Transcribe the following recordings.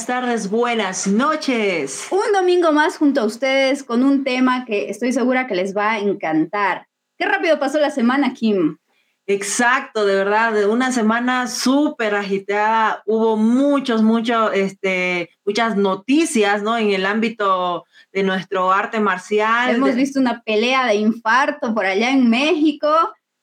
buenas tardes, buenas noches. Un domingo más junto a ustedes con un tema que estoy segura que les va a encantar. Qué rápido pasó la semana, Kim. Exacto, de verdad, de una semana súper agitada. Hubo muchos, muchos, este, muchas noticias, ¿no? En el ámbito de nuestro arte marcial. Hemos visto una pelea de infarto por allá en México,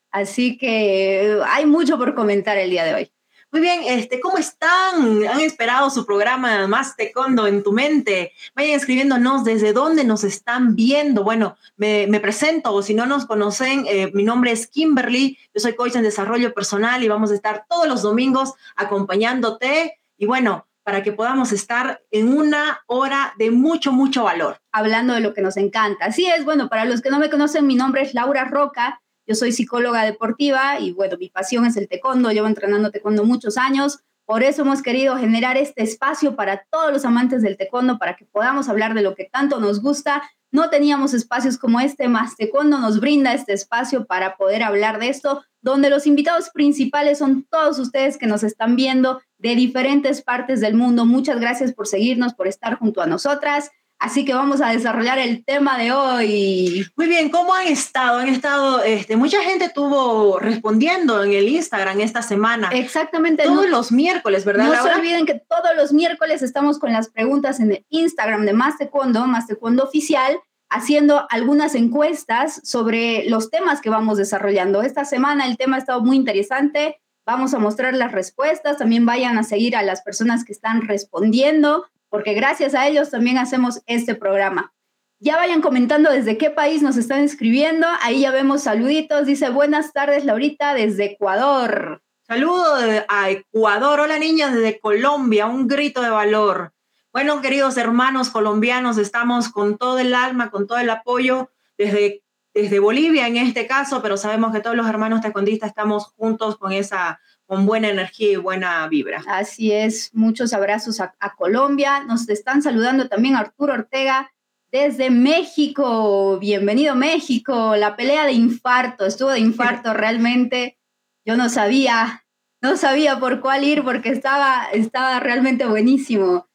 así que hay mucho por comentar el día de hoy. Muy bien, este, ¿cómo están? ¿Han esperado su programa Más Taekwondo en tu mente? Vayan escribiéndonos desde dónde nos están viendo. Bueno, me, presento, o si no nos conocen, eh, mi nombre es Kimberly, yo soy coach en desarrollo personal y vamos a estar todos los domingos acompañándote. Y bueno, para que podamos estar en una hora de mucho, mucho valor. Hablando de lo que nos encanta. Así es, bueno, para los que no me conocen, mi nombre es Laura Roca yo soy psicóloga deportiva y bueno, mi pasión es el taekwondo, llevo entrenando taekwondo muchos años, por eso hemos querido generar este espacio para todos los amantes del taekwondo, para que podamos hablar de lo que tanto nos gusta. No teníamos espacios como este, más taekwondo nos brinda este espacio para poder hablar de esto, donde los invitados principales son todos ustedes que nos están viendo de diferentes partes del mundo. Muchas gracias por seguirnos, por estar junto a nosotras. Así que vamos a desarrollar el tema de hoy. Muy bien, ¿cómo han estado? Han estado, este, mucha gente estuvo respondiendo en el Instagram esta semana. Exactamente. Todos los miércoles, ¿verdad? No se olviden que todos los miércoles estamos con las preguntas en el Instagram de Más Taekwondo, Más Taekwondo Oficial, haciendo algunas encuestas sobre los temas que vamos desarrollando. Esta semana el tema ha estado muy interesante. Vamos a mostrar las respuestas. También vayan a seguir a las personas que están respondiendo porque gracias a ellos también hacemos este programa. Ya vayan comentando desde qué país nos están escribiendo. Ahí ya vemos saluditos. Dice, buenas tardes, Laurita, desde Ecuador. Saludo a Ecuador. Hola, niñas, desde Colombia. Un grito de valor. Bueno, queridos hermanos colombianos, estamos con todo el alma, con todo el apoyo desde, desde Bolivia en este caso, pero sabemos que todos los hermanos taekwondistas estamos juntos con esa con buena energía y buena vibra. Así es, muchos abrazos a, Colombia. Nos están saludando también Arturo Ortega desde México. Bienvenido México. La pelea de infarto, estuvo de infarto realmente. Yo no sabía, no sabía por cuál ir porque estaba, estaba realmente buenísimo.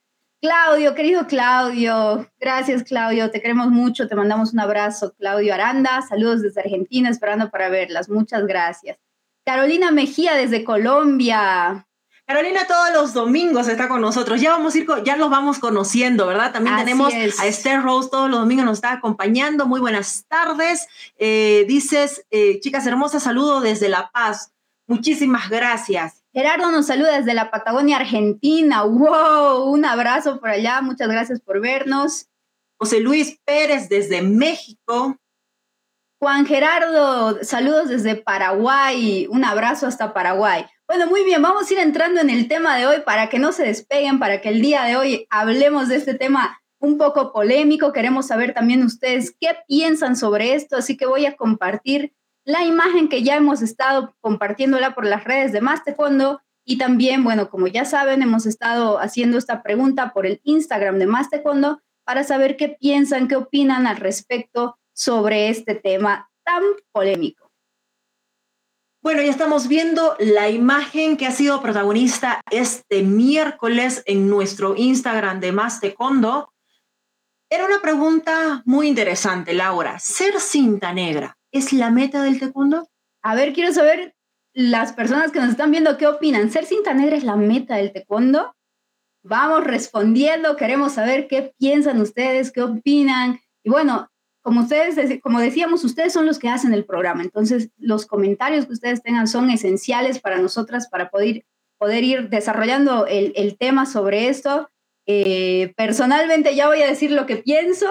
Claudio, querido Claudio, gracias Claudio, te queremos mucho, te mandamos un abrazo. Claudio Aranda, saludos desde Argentina, esperando para verlas. Muchas gracias. Carolina Mejía desde Colombia. Carolina todos los domingos está con nosotros. Ya vamos a ir, ya los vamos conociendo, ¿verdad? También tenemos a Esther Rose todos los domingos nos está acompañando. Muy buenas tardes. Eh, dices, eh, chicas hermosas, saludo desde La Paz. Muchísimas gracias. Gerardo nos saluda desde la Patagonia, Argentina. ¡Wow! Un abrazo por allá. Muchas gracias por vernos. José Luis Pérez desde México. Juan Gerardo, saludos desde Paraguay, un abrazo hasta Paraguay. Bueno, muy bien, vamos a ir entrando en el tema de hoy para que no se despeguen, para que el día de hoy hablemos de este tema un poco polémico. Queremos saber también ustedes qué piensan sobre esto, así que voy a compartir la imagen que ya hemos estado compartiéndola por las redes de Más Fondo y también, bueno, como ya saben, hemos estado haciendo esta pregunta por el Instagram de Más Fondo para saber qué piensan, qué opinan al respecto sobre este tema tan polémico. Bueno, ya estamos viendo la imagen que ha sido protagonista este miércoles en nuestro Instagram de Más Taekwondo. Era una pregunta muy interesante, Laura. ¿Ser cinta negra es la meta del taekwondo? A ver, quiero saber las personas que nos están viendo qué opinan. ¿Ser cinta negra es la meta del taekwondo? Vamos respondiendo, queremos saber qué piensan ustedes, qué opinan. Y bueno, como ustedes, como decíamos, ustedes son los que hacen el programa, entonces los comentarios que ustedes tengan son esenciales para nosotras para poder, poder ir desarrollando el, el tema sobre esto. Eh, personalmente ya voy a decir lo que pienso.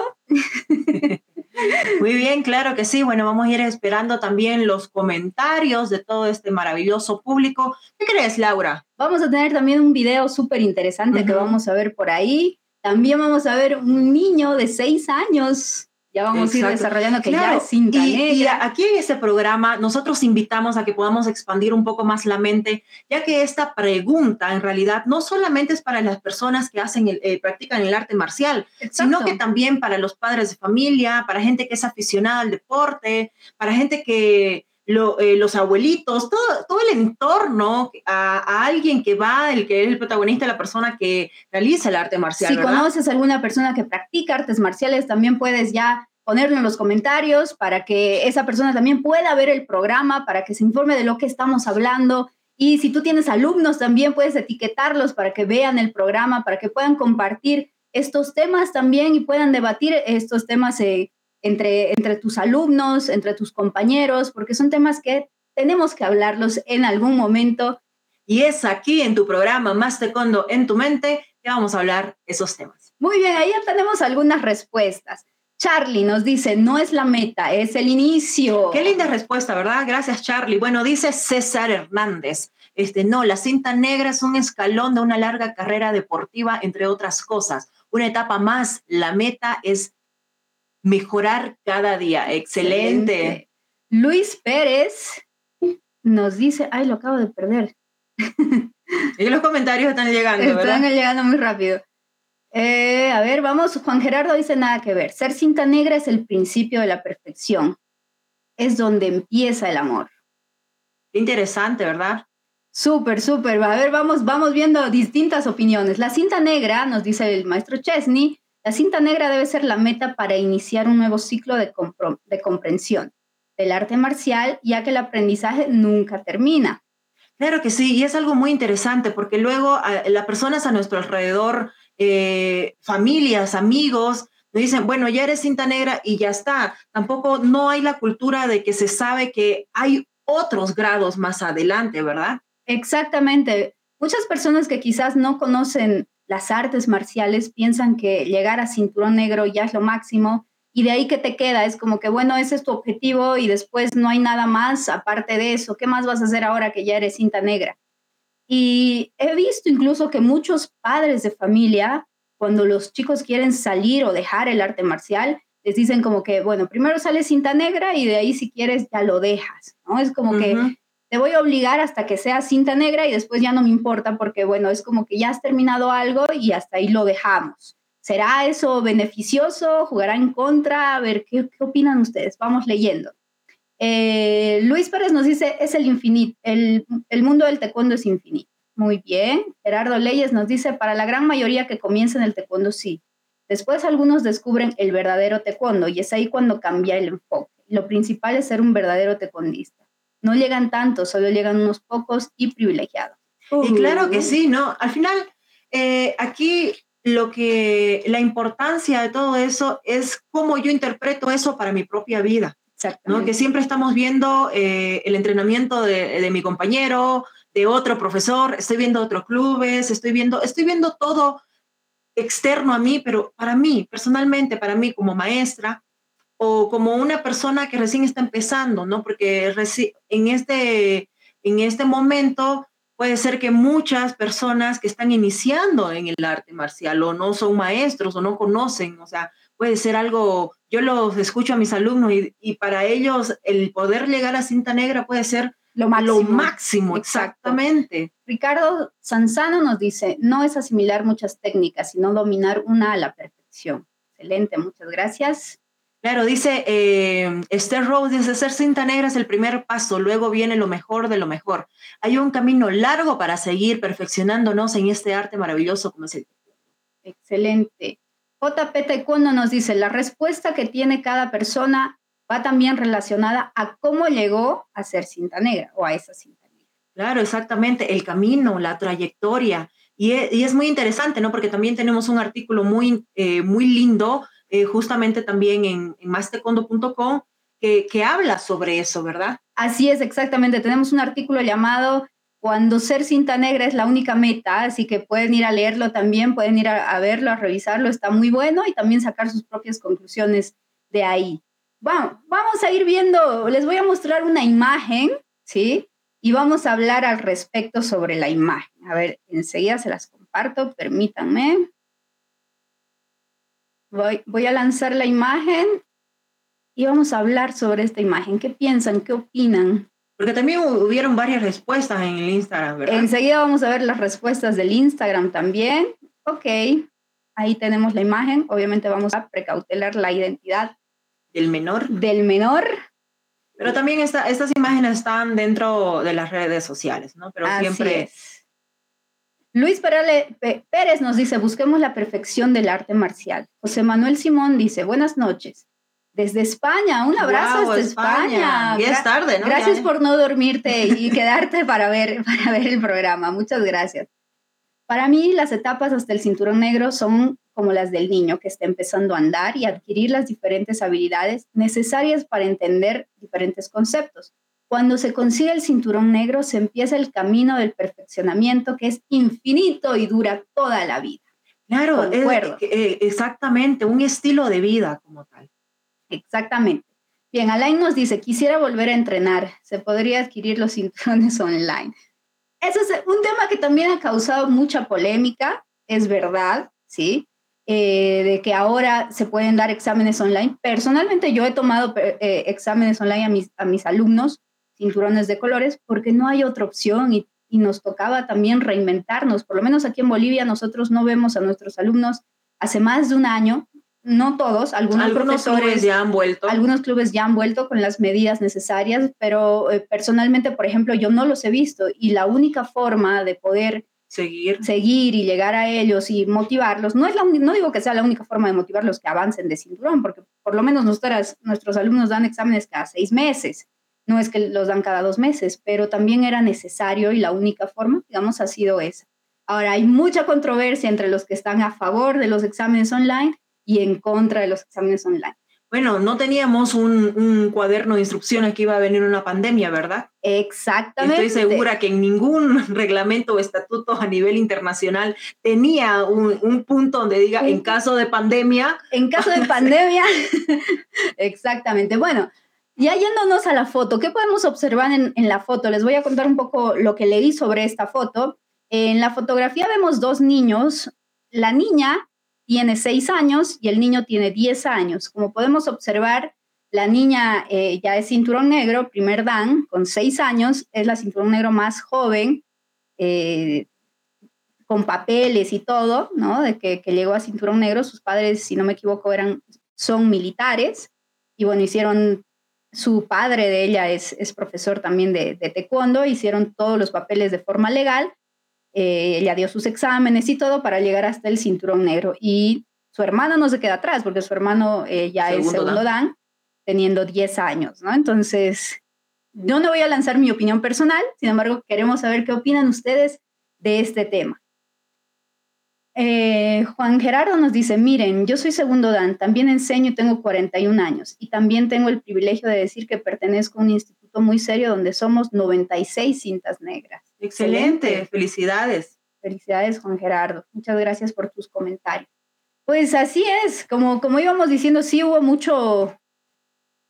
Muy bien, claro que sí. Bueno, vamos a ir esperando también los comentarios de todo este maravilloso público. ¿Qué crees, Laura? Vamos a tener también un video súper interesante que vamos a ver por ahí. También vamos a ver un niño de seis años ya vamos a ir desarrollando que ya es cinta y, aquí en este programa nosotros invitamos a que podamos expandir un poco más la mente, ya que esta pregunta en realidad no solamente es para las personas que hacen el, eh, practican el arte marcial, sino que también para los padres de familia, para gente que es aficionada al deporte, para gente que eh, los abuelitos, todo, todo el entorno a, alguien que va, el que es el protagonista, la persona que realiza el arte marcial. Si conoces a alguna persona que practica artes marciales, también puedes ya ponerlo en los comentarios para que esa persona también pueda ver el programa, para que se informe de lo que estamos hablando. Y si tú tienes alumnos, también puedes etiquetarlos para que vean el programa, para que puedan compartir estos temas también y puedan debatir estos temas eh, entre, entre tus alumnos, entre tus compañeros, porque son temas que tenemos que hablarlos en algún momento. Y es aquí en tu programa Más Taekwondo en tu mente que vamos a hablar esos temas. Muy bien, ahí ya tenemos algunas respuestas. Charlie nos dice, no es la meta, es el inicio. Qué linda respuesta, ¿verdad? Gracias, Charlie. Bueno, dice César Hernández. Este, no, la cinta negra es un escalón de una larga carrera deportiva, entre otras cosas. Una etapa más, la meta es mejorar cada día. Excelente. Luis Pérez nos dice, ay, lo acabo de perder. y los comentarios están llegando, ¿verdad? Están llegando muy rápido. Eh, a ver, vamos, Juan Gerardo dice nada que ver. Ser cinta negra es el principio de la perfección. Es donde empieza el amor. Interesante, ¿verdad? Súper, súper. A ver, vamos, vamos viendo distintas opiniones. La cinta negra, nos dice el maestro Chesney, la cinta negra debe ser la meta para iniciar un nuevo ciclo de, de comprensión del arte marcial, ya que el aprendizaje nunca termina. Claro que sí, y es algo muy interesante porque luego las personas a nuestro alrededor eh, familias, amigos, me dicen, bueno, ya eres cinta negra y ya está. Tampoco no hay la cultura de que se sabe que hay otros grados más adelante, ¿verdad? Exactamente. Muchas personas que quizás no conocen las artes marciales piensan que llegar a cinturón negro ya es lo máximo y de ahí que te queda, es como que, bueno, ese es tu objetivo y después no hay nada más aparte de eso. ¿Qué más vas a hacer ahora que ya eres cinta negra? Y he visto incluso que muchos padres de familia, cuando los chicos quieren salir o dejar el arte marcial, les dicen como que, bueno, primero sale cinta negra y de ahí si quieres ya lo dejas, ¿no? Es como que te voy a obligar hasta que sea cinta negra y después ya no me importa porque, bueno, es como que ya has terminado algo y hasta ahí lo dejamos. ¿Será eso beneficioso? ¿Jugará en contra? A ver, ¿qué, opinan ustedes? Vamos leyendo. Eh, Luis Pérez nos dice, es el infinito, el, el, mundo del taekwondo es infinito. Muy bien. Gerardo Leyes nos dice, para la gran mayoría que comienza en el taekwondo, sí. Después algunos descubren el verdadero taekwondo y es ahí cuando cambia el enfoque. Lo principal es ser un verdadero taekwondista. No llegan tantos, solo llegan unos pocos y privilegiados. Y claro que sí, ¿no? Al final, eh, aquí lo que, la importancia de todo eso es cómo yo interpreto eso para mi propia vida. ¿no? Que siempre estamos viendo eh, el entrenamiento de, de, mi compañero, de otro profesor, estoy viendo otros clubes, estoy viendo, estoy viendo todo externo a mí, pero para mí, personalmente, para mí como maestra o como una persona que recién está empezando, ¿no? Porque en este, en este momento puede ser que muchas personas que están iniciando en el arte marcial o no son maestros o no conocen, o sea, puede ser algo, yo los escucho a mis alumnos y, para ellos el poder llegar a cinta negra puede ser lo máximo, exactamente. Ricardo Sanzano nos dice, no es asimilar muchas técnicas, sino dominar una a la perfección. Excelente, muchas gracias. Claro, dice eh, Esther Rose, dice, ser cinta negra es el primer paso, luego viene lo mejor de lo mejor. Hay un camino largo para seguir perfeccionándonos en este arte maravilloso como es el. Excelente. JP Taekwondo nos dice, la respuesta que tiene cada persona va también relacionada a cómo llegó a ser cinta negra o a esa cinta negra. Claro, exactamente, el camino, la trayectoria. Y e, es, muy interesante, ¿no? Porque también tenemos un artículo muy, eh, muy lindo, eh, justamente también en, en que, que habla sobre eso, ¿verdad? Así es, exactamente. Tenemos un artículo llamado cuando ser cinta negra es la única meta, así que pueden ir a leerlo también, pueden ir a, verlo, a revisarlo, está muy bueno y también sacar sus propias conclusiones de ahí. Bueno, vamos a ir viendo, les voy a mostrar una imagen, ¿sí? Y vamos a hablar al respecto sobre la imagen. A ver, enseguida se las comparto, permítanme. Voy, voy a lanzar la imagen y vamos a hablar sobre esta imagen. ¿Qué piensan? ¿Qué opinan? Porque también hubieron varias respuestas en el Instagram, ¿verdad? Enseguida vamos a ver las respuestas del Instagram también. Ok, ahí tenemos la imagen. Obviamente vamos a precautelar la identidad del menor. Del menor. Pero también esta, estas imágenes están dentro de las redes sociales, ¿no? Pero siempre... Luis Pérez nos dice, busquemos la perfección del arte marcial. José Manuel Simón dice, buenas noches. Desde España, un abrazo desde España. Y es tarde, ¿no? Gracias por no dormirte y quedarte para ver, para ver el programa. Muchas gracias. Para mí, las etapas hasta el cinturón negro son como las del niño que está empezando a andar y adquirir las diferentes habilidades necesarias para entender diferentes conceptos. Cuando se consigue el cinturón negro, se empieza el camino del perfeccionamiento que es infinito y dura toda la vida. Claro, eh, exactamente, un estilo de vida como tal. Exactamente. Bien, Alain nos dice, quisiera volver a entrenar, se podría adquirir los cinturones online. Eso es un tema que también ha causado mucha polémica, es verdad, ¿sí? Eh, de que ahora se pueden dar exámenes online. Personalmente yo he tomado eh, exámenes online a mis, a mis alumnos cinturones de colores porque no hay otra opción y, nos tocaba también reinventarnos. Por lo menos aquí en Bolivia nosotros no vemos a nuestros alumnos hace más de un año, no todos, algunos, clubes ya han vuelto. Algunos clubes ya han vuelto con las medidas necesarias, pero eh, personalmente, por ejemplo, yo no los he visto y la única forma de poder seguir. seguir y llegar a ellos y motivarlos, no, es la, no digo que sea la única forma de motivarlos que avancen de cinturón, porque por lo menos nosotras, nuestros alumnos dan exámenes cada seis meses no es que los dan cada dos meses, pero también era necesario y la única forma, digamos, ha sido esa. Ahora, hay mucha controversia entre los que están a favor de los exámenes online y en contra de los exámenes online. Bueno, no teníamos un, cuaderno de instrucciones que iba a venir una pandemia, ¿verdad? Exactamente. Estoy segura que en ningún reglamento o estatuto a nivel internacional tenía un, un punto donde diga en caso de pandemia. En caso de pandemia, exactamente. Bueno, ya yéndonos a la foto, ¿qué podemos observar en, la foto? Les voy a contar un poco lo que leí sobre esta foto. En la fotografía vemos dos niños. La niña tiene seis años y el niño tiene diez años. Como podemos observar, la niña eh, ya es cinturón negro, primer dan, con seis años, es la cinturón negro más joven, eh, con papeles y todo, ¿no? De que, que, llegó a cinturón negro. Sus padres, si no me equivoco, eran, son militares y bueno, hicieron su padre de ella es, profesor también de, de, taekwondo, hicieron todos los papeles de forma legal, eh, ella dio sus exámenes y todo para llegar hasta el cinturón negro. Y su hermana no se queda atrás, porque su hermano eh, ya es segundo dan. teniendo 10 años, ¿no? Entonces, yo no voy a lanzar mi opinión personal, sin embargo, queremos saber qué opinan ustedes de este tema. Eh, Juan Gerardo nos dice, miren, yo soy segundo Dan, también enseño y tengo 41 años y también tengo el privilegio de decir que pertenezco a un instituto muy serio donde somos 96 cintas negras. Excelente, felicidades. Felicidades, Juan Gerardo. Muchas gracias por tus comentarios. Pues así es, como, como íbamos diciendo, sí hubo mucho,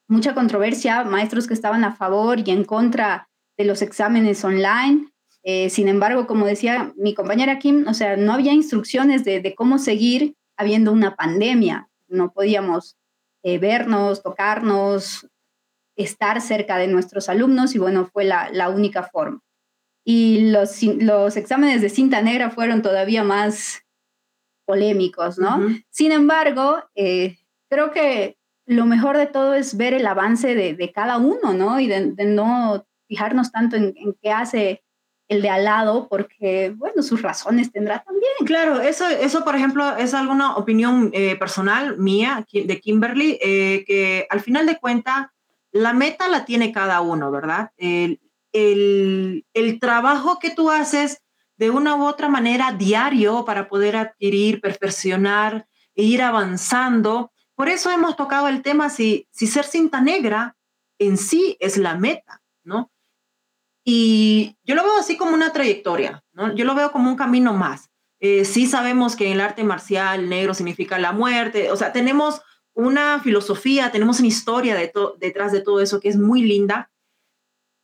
mucha controversia, maestros que estaban a favor y en contra de los exámenes online. Eh, sin embargo, como decía mi compañera Kim, o sea, no había instrucciones de, cómo seguir habiendo una pandemia. No podíamos eh, vernos, tocarnos, estar cerca de nuestros alumnos y bueno, fue la, única forma. Y los, los, exámenes de cinta negra fueron todavía más polémicos, ¿no? Sin embargo, eh, creo que lo mejor de todo es ver el avance de, cada uno, ¿no? Y de, no fijarnos tanto en, en qué hace el de al lado, porque, bueno, sus razones tendrá también. Claro, eso, eso por ejemplo, es alguna opinión eh, personal mía de Kimberly, eh, que al final de cuentas, la meta la tiene cada uno, ¿verdad? El, el, el, trabajo que tú haces de una u otra manera diario para poder adquirir, perfeccionar e ir avanzando. Por eso hemos tocado el tema si, si ser cinta negra en sí es la meta, ¿no? Y yo lo veo así como una trayectoria, ¿no? Yo lo veo como un camino más. Eh, sí sabemos que en el arte marcial negro significa la muerte, o sea, tenemos una filosofía, tenemos una historia detrás de todo eso que es muy linda,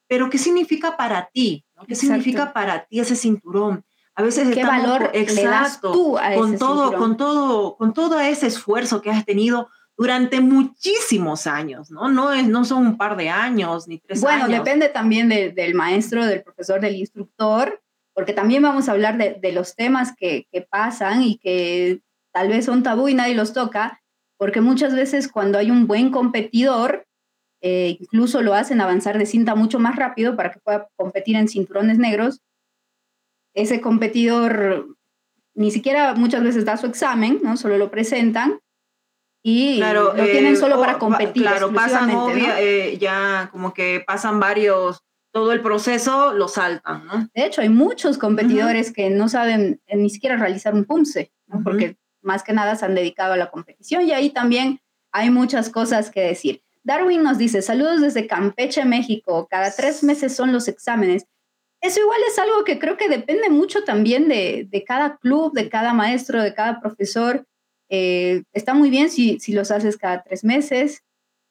pero ¿qué significa para ti? ¿Qué significa para ti ese cinturón? A veces ¿Qué valor exacto, tú con todo, con todo, con todo ese esfuerzo que has tenido durante muchísimos años, ¿no? No, es, no son un par de años ni tres años. Bueno, depende también del maestro, del profesor, del instructor, porque también vamos a hablar de, de los temas que, que, pasan y que tal vez son tabú y nadie los toca, porque muchas veces cuando hay un buen competidor, eh, incluso lo hacen avanzar de cinta mucho más rápido para que pueda competir en cinturones negros. Ese competidor ni siquiera muchas veces da su examen, ¿no? Solo lo presentan y lo tienen solo eh, para competir. Claro, pasan eh, ya como que pasan varios, todo el proceso lo saltan, ¿no? De hecho, hay muchos competidores que no saben ni siquiera realizar un PUMSE, ¿no? Porque más que nada se han dedicado a la competición y ahí también hay muchas cosas que decir. Darwin nos dice, saludos desde Campeche, México. Cada tres meses son los exámenes. Eso igual es algo que creo que depende mucho también de, de cada club, de cada maestro, de cada profesor. Eh, está muy bien si, si los haces cada tres meses,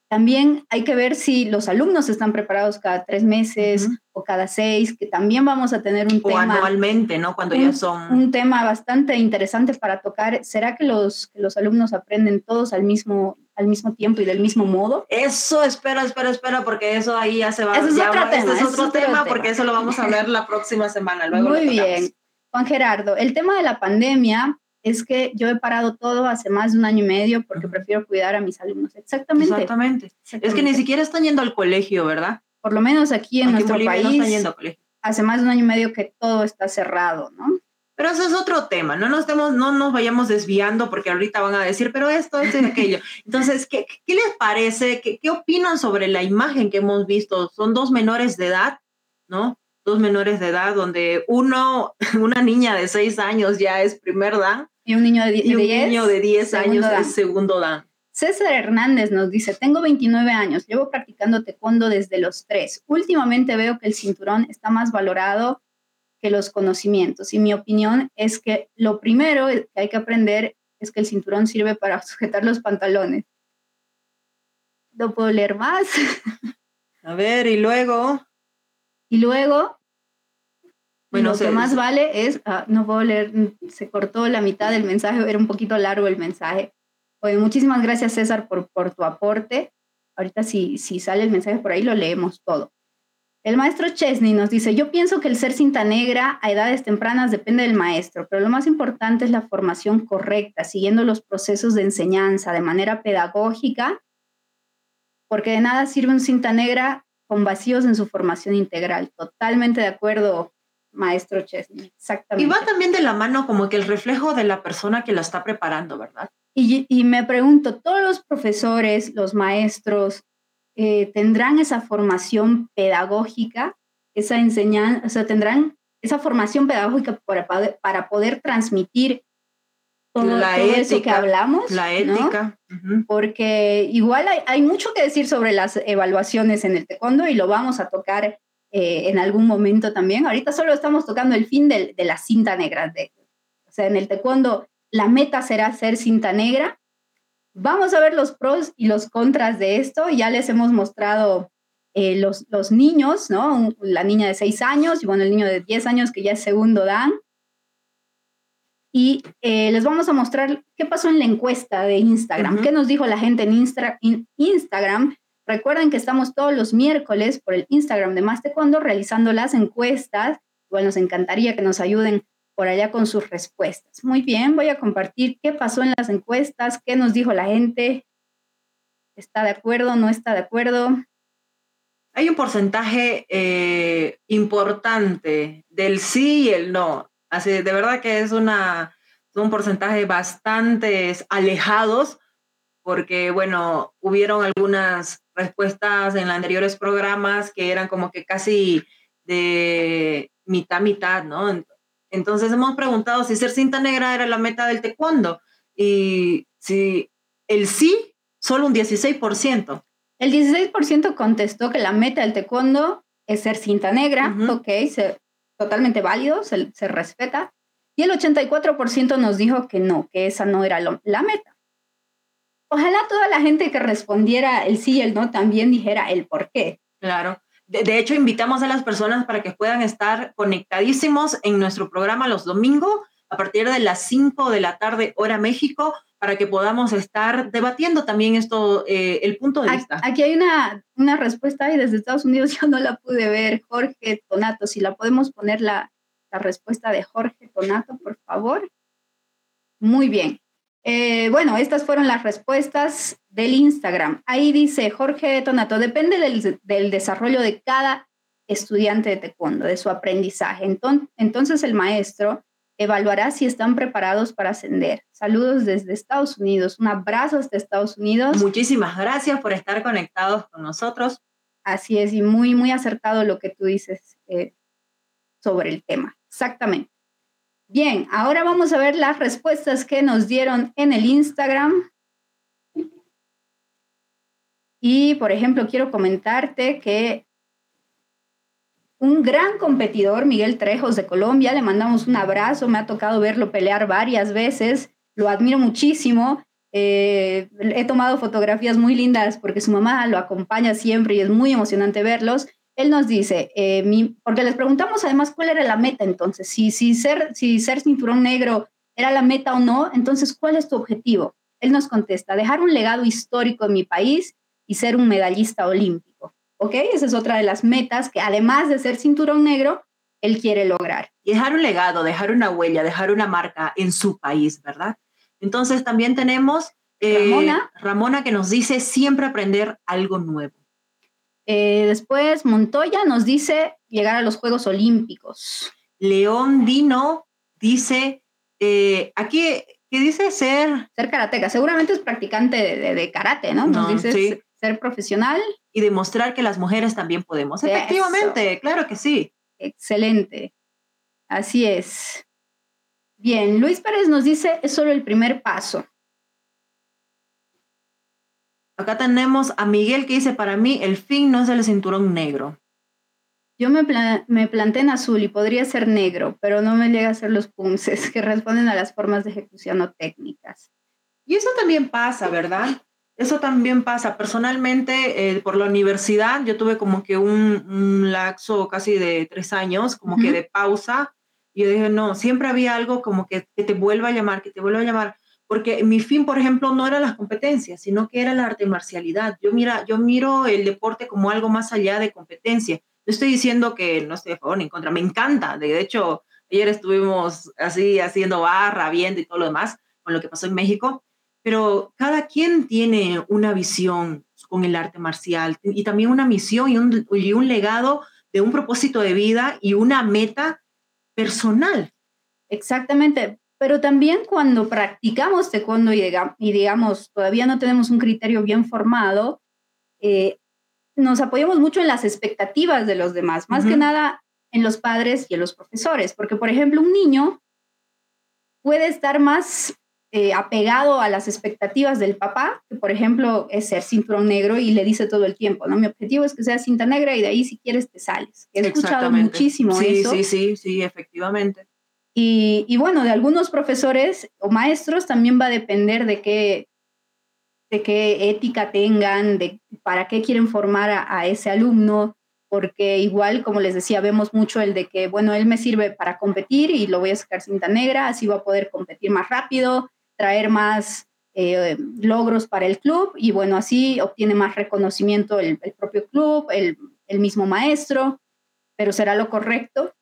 también hay que ver si los alumnos están preparados cada tres meses o cada seis, que también vamos a tener un o tema. anualmente, ¿no? Cuando ya son. Un tema bastante interesante para tocar. ¿Será que los, que los alumnos aprenden todos al mismo, al mismo tiempo y del mismo modo? Eso, espera, espera, espera, porque eso ahí ya se va. Eso es otro tema. es otro, tema, porque eso lo vamos a ver la próxima semana. Luego Muy bien. Juan Gerardo, el tema de la pandemia es que yo he parado todo hace más de un año y medio porque prefiero cuidar a mis alumnos. Exactamente. Exactamente. Es que ni siquiera están yendo al colegio, ¿verdad? Por lo menos aquí en nuestro país. Hace más de un año y medio que todo está cerrado, ¿no? Pero eso es otro tema, no nos, demos, no nos vayamos desviando porque ahorita van a decir, pero esto, esto y aquello. Entonces, ¿qué, qué les parece? ¿Qué, ¿Qué opinan sobre la imagen que hemos visto? Son dos menores de edad, ¿no? Dos menores de edad, donde uno, una niña de seis años ya es primer dan. Y un niño de, y un niño de 10 años es segundo dan. César Hernández nos dice, tengo 29 años, llevo practicando taekwondo desde los tres. Últimamente veo que el cinturón está más valorado que los conocimientos y mi opinión es que lo primero que hay que aprender es que el cinturón sirve para sujetar los pantalones. No puedo leer más. A ver, y luego. Y luego, bueno, lo que más vale es, ah, no puedo leer, se cortó la mitad del mensaje, era un poquito largo el mensaje. Oye, muchísimas gracias César por, por tu aporte. Ahorita si, si sale el mensaje por ahí lo leemos todo. El maestro Chesney nos dice, yo pienso que el ser cinta negra a edades tempranas depende del maestro, pero lo más importante es la formación correcta, siguiendo los procesos de enseñanza de manera pedagógica, porque de nada sirve un cinta negra con vacíos en su formación integral. Totalmente de acuerdo, maestro Chesney. Exactamente. Y va también de la mano como que el reflejo de la persona que la está preparando, ¿verdad? Y, me pregunto, ¿todos los profesores, los maestros, eh, tendrán esa formación pedagógica, esa enseñanza, o sea, tendrán esa formación pedagógica para, para poder transmitir la ética, que hablamos. La ética. Porque igual hay, mucho que decir sobre las evaluaciones en el taekwondo y lo vamos a tocar eh, en algún momento también. Ahorita solo estamos tocando el fin de, la cinta negra. De, o sea, en el taekwondo la meta será ser cinta negra. Vamos a ver los pros y los contras de esto. Ya les hemos mostrado eh, los, los niños, ¿no? La niña de 6 años y bueno, el niño de 10 años que ya es segundo dan y eh, les vamos a mostrar qué pasó en la encuesta de Instagram, qué nos dijo la gente en, Instagram. Recuerden que estamos todos los miércoles por el Instagram de Más Taekwondo realizando las encuestas. Bueno, nos encantaría que nos ayuden por allá con sus respuestas. Muy bien, voy a compartir qué pasó en las encuestas, qué nos dijo la gente. ¿Está de acuerdo? ¿No está de acuerdo? Hay un porcentaje eh, importante del sí y el no. Así, de verdad que es una, un porcentaje bastante alejados, porque, bueno, hubieron algunas respuestas en los anteriores programas que eran como que casi de mitad, mitad, ¿no? Entonces hemos preguntado si ser cinta negra era la meta del taekwondo y si el sí, solo un 16%. El 16% contestó que la meta del taekwondo es ser cinta negra, ok, se, totalmente válido, se, respeta. Y el 84% nos dijo que no, que esa no era la meta. Ojalá toda la gente que respondiera el sí y el no también dijera el por qué. Claro. De, hecho, invitamos a las personas para que puedan estar conectadísimos en nuestro programa los domingos a partir de las 5 de la tarde, hora México, para que podamos estar debatiendo también esto, eh, el punto de vista. Aquí hay una, una respuesta ahí desde Estados Unidos, yo no la pude ver, Jorge Tonato, si la podemos poner la, la respuesta de Jorge Tonato, por favor. Muy bien. Eh, bueno, estas fueron las respuestas del Instagram. Ahí dice Jorge Tonato, depende del, del desarrollo de cada estudiante de taekwondo, de su aprendizaje. Entonces, entonces el maestro evaluará si están preparados para ascender. Saludos desde Estados Unidos. Un abrazo hasta Estados Unidos. Muchísimas gracias por estar conectados con nosotros. Así es, y muy, muy acertado lo que tú dices eh, sobre el tema. Exactamente. Bien, ahora vamos a ver las respuestas que nos dieron en el Instagram. Y, por ejemplo, quiero comentarte que un gran competidor, Miguel Trejos de Colombia. Le mandamos un abrazo, me ha tocado verlo pelear varias veces, lo admiro muchísimo. Eh, he tomado fotografías muy lindas porque su mamá lo acompaña siempre y es muy emocionante verlos. Él nos dice, eh, porque les preguntamos además cuál era la meta entonces, si, si, ser, si ser cinturón negro era la meta o no, entonces ¿cuál es tu objetivo? Él nos contesta, dejar un legado histórico en mi país y ser un medallista olímpico. ¿ok? Esa es otra de las metas que además de ser cinturón negro, él quiere lograr. Y dejar un legado, dejar una huella, dejar una marca en su país, ¿verdad? Entonces también tenemos eh, Ramona. Ramona que nos dice siempre aprender algo nuevo. Eh, después Montoya nos dice llegar a los Juegos Olímpicos. León Dino dice, eh, aquí, ¿qué dice ser? Ser karateca, seguramente es practicante de, karate, ¿no? Nos dice ser profesional y demostrar que las mujeres también podemos. Efectivamente, claro que sí. Excelente. Así es. Bien, Luis Pérez nos dice, es solo el primer paso. Acá tenemos a Miguel que dice, para mí el fin no es el cinturón negro. Yo me, me planté en azul y podría ser negro, pero no me llega a ser los punces que responden a las formas de ejecución o técnicas. Y eso también pasa, ¿verdad? Eso también pasa. Personalmente, eh, por la universidad, yo tuve como que un, un laxo casi de tres años, como que de pausa. Y yo dije, no, siempre había algo como que, que, te vuelva a llamar, que te vuelva a llamar. Porque mi fin, por ejemplo, no era las competencias, sino que era la arte marcialidad. Yo, mira, yo miro el deporte como algo más allá de competencia. No estoy diciendo que no estoy a favor ni en contra, me encanta. De hecho, ayer estuvimos así haciendo barra, viendo y todo lo demás con lo que pasó en México pero cada quien tiene una visión con el arte marcial y también una misión y un, y un legado de un propósito de vida y una meta personal. Exactamente, pero también cuando practicamos taekwondo y, y digamos, todavía no tenemos un criterio bien formado, eh, nos apoyamos mucho en las expectativas de los demás, más que nada en los padres y en los profesores, porque por ejemplo un niño puede estar más eh, apegado a las expectativas del papá, que por ejemplo es ser cinturón negro y le dice todo el tiempo, ¿no? Mi objetivo es que sea cinta negra y de ahí si quieres te sales. He escuchado muchísimo sí, eso. Sí, sí, sí, efectivamente. Y, bueno, de algunos profesores o maestros también va a depender de qué, de qué ética tengan, de para qué quieren formar a, ese alumno, porque igual, como les decía, vemos mucho el de que, bueno, él me sirve para competir y lo voy a sacar cinta negra, así va a poder competir más rápido, traer más eh, logros para el club y bueno, así obtiene más reconocimiento el, propio club, el, mismo maestro, pero será lo correcto.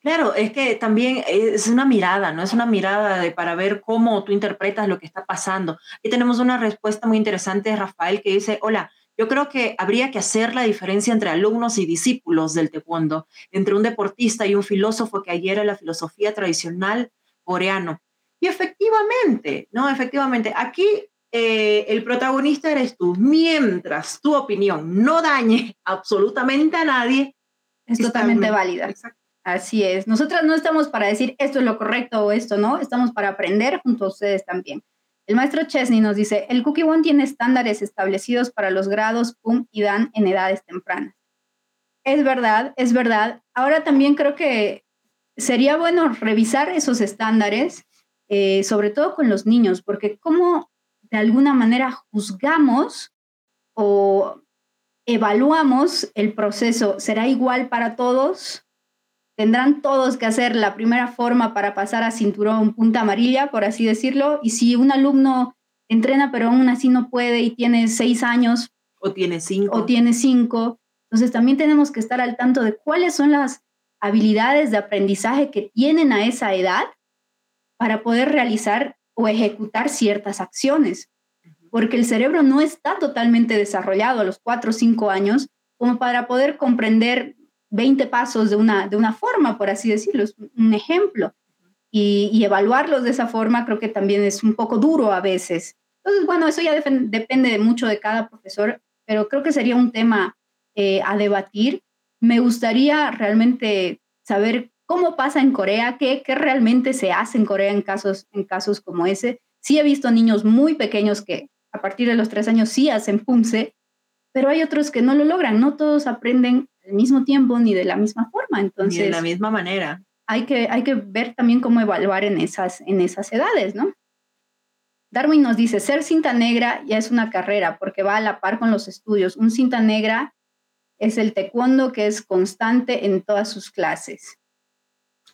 Claro, es que también es una mirada, ¿no? Es una mirada de, para ver cómo tú interpretas lo que está pasando. Y tenemos una respuesta muy interesante de Rafael que dice, hola, yo creo que habría que hacer la diferencia entre alumnos y discípulos del taekwondo, entre un deportista y un filósofo que ayer era la filosofía tradicional coreano. Y efectivamente, ¿no? Efectivamente, aquí eh, el protagonista eres tú. Mientras tu opinión no dañe absolutamente a nadie, es totalmente válida. Exacto. Así es. Nosotras no estamos para decir esto es lo correcto o esto no, estamos para aprender junto a ustedes también. El maestro Chesney nos dice, el Cookie One tiene estándares establecidos para los grados PUM y DAN en edades tempranas. Es verdad, es verdad. Ahora también creo que sería bueno revisar esos estándares eh, sobre todo con los niños, porque cómo de alguna manera juzgamos o evaluamos el proceso, ¿será igual para todos? ¿Tendrán todos que hacer la primera forma para pasar a cinturón punta amarilla, por así decirlo? Y si un alumno entrena pero aún así no puede y tiene seis años. O tiene cinco. O tiene cinco. Entonces también tenemos que estar al tanto de cuáles son las habilidades de aprendizaje que tienen a esa edad para poder realizar o ejecutar ciertas acciones, porque el cerebro no está totalmente desarrollado a los 4 o 5 años como para poder comprender 20 pasos de una, de una forma, por así decirlo, es un ejemplo. Y, evaluarlos de esa forma creo que también es un poco duro a veces. Entonces, bueno, eso ya depende mucho de cada profesor, pero creo que sería un tema eh, a debatir. Me gustaría realmente saber cómo pasa en Corea, qué, qué realmente se hace en Corea en casos, en casos como ese. Sí he visto niños muy pequeños que a partir de los tres años sí hacen punce, pero hay otros que no lo logran. No todos aprenden al mismo tiempo ni de la misma forma. Entonces, ni de la misma manera. Hay que, hay que ver también cómo evaluar en esas, en esas edades, ¿no? Darwin nos dice, ser cinta negra ya es una carrera porque va a la par con los estudios. Un cinta negra es el taekwondo que es constante en todas sus clases.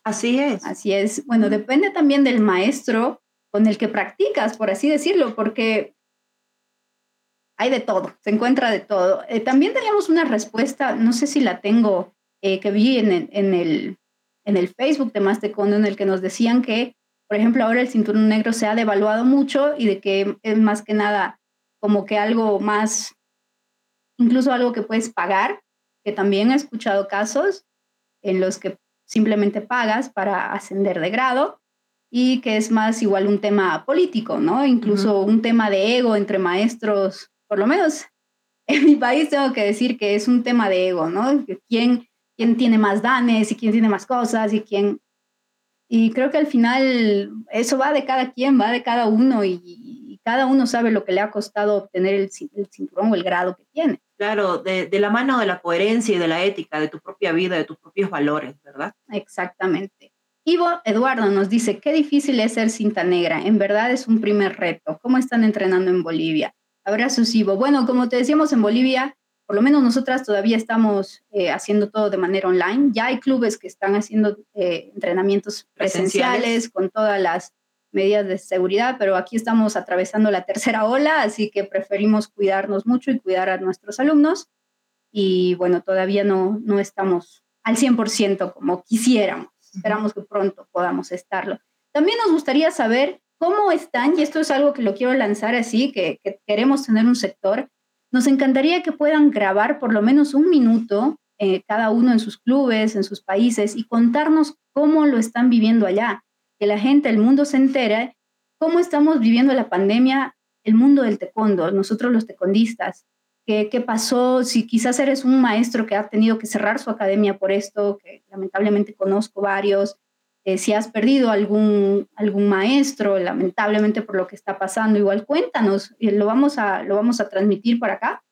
Así es. Así es. Bueno, depende también del maestro con el que practicas, por así decirlo, porque hay de todo, se encuentra de todo. Eh, también teníamos una respuesta, no sé si la tengo, eh, que vi en el, en, el, en el Facebook de Más Taekwondo, en el que nos decían que por ejemplo, ahora el cinturón negro se ha devaluado mucho y de que es más que nada como que algo más, incluso algo que puedes pagar, que también he escuchado casos en los que simplemente pagas para ascender de grado y que es más igual un tema político, ¿no? Incluso un tema de ego entre maestros, por lo menos en mi país tengo que decir que es un tema de ego, ¿no? ¿Quién, quién tiene más danes y quién tiene más cosas y quién y creo que al final eso va de cada quien, va de cada uno y, cada uno sabe lo que le ha costado obtener el, cinturón o el grado que tiene. Claro, de, de, la mano de la coherencia y de la ética, de tu propia vida, de tus propios valores, ¿verdad? Exactamente. Ivo Eduardo nos dice, qué difícil es ser cinta negra. En verdad es un primer reto. ¿Cómo están entrenando en Bolivia? Abrazos, Ivo. Bueno, como te decíamos, en Bolivia por lo menos nosotras todavía estamos eh, haciendo todo de manera online. Ya hay clubes que están haciendo eh, entrenamientos presenciales, con todas las medidas de seguridad, pero aquí estamos atravesando la tercera ola, así que preferimos cuidarnos mucho y cuidar a nuestros alumnos. Y bueno, todavía no, no estamos al 100% como quisiéramos. Esperamos que pronto podamos estarlo. También nos gustaría saber cómo están, y esto es algo que lo quiero lanzar así, que, que queremos tener un sector nos encantaría que puedan grabar por lo menos un minuto eh, cada uno en sus clubes, en sus países y contarnos cómo lo están viviendo allá. Que la gente, el mundo se entere cómo estamos viviendo la pandemia, el mundo del taekwondo, nosotros los taekwondistas. ¿Qué, ¿Qué pasó? Si quizás eres un maestro que ha tenido que cerrar su academia por esto, que lamentablemente conozco varios, eh, si has perdido algún, algún maestro, lamentablemente por lo que está pasando, igual cuéntanos, y lo vamos a, lo vamos a transmitir para acá,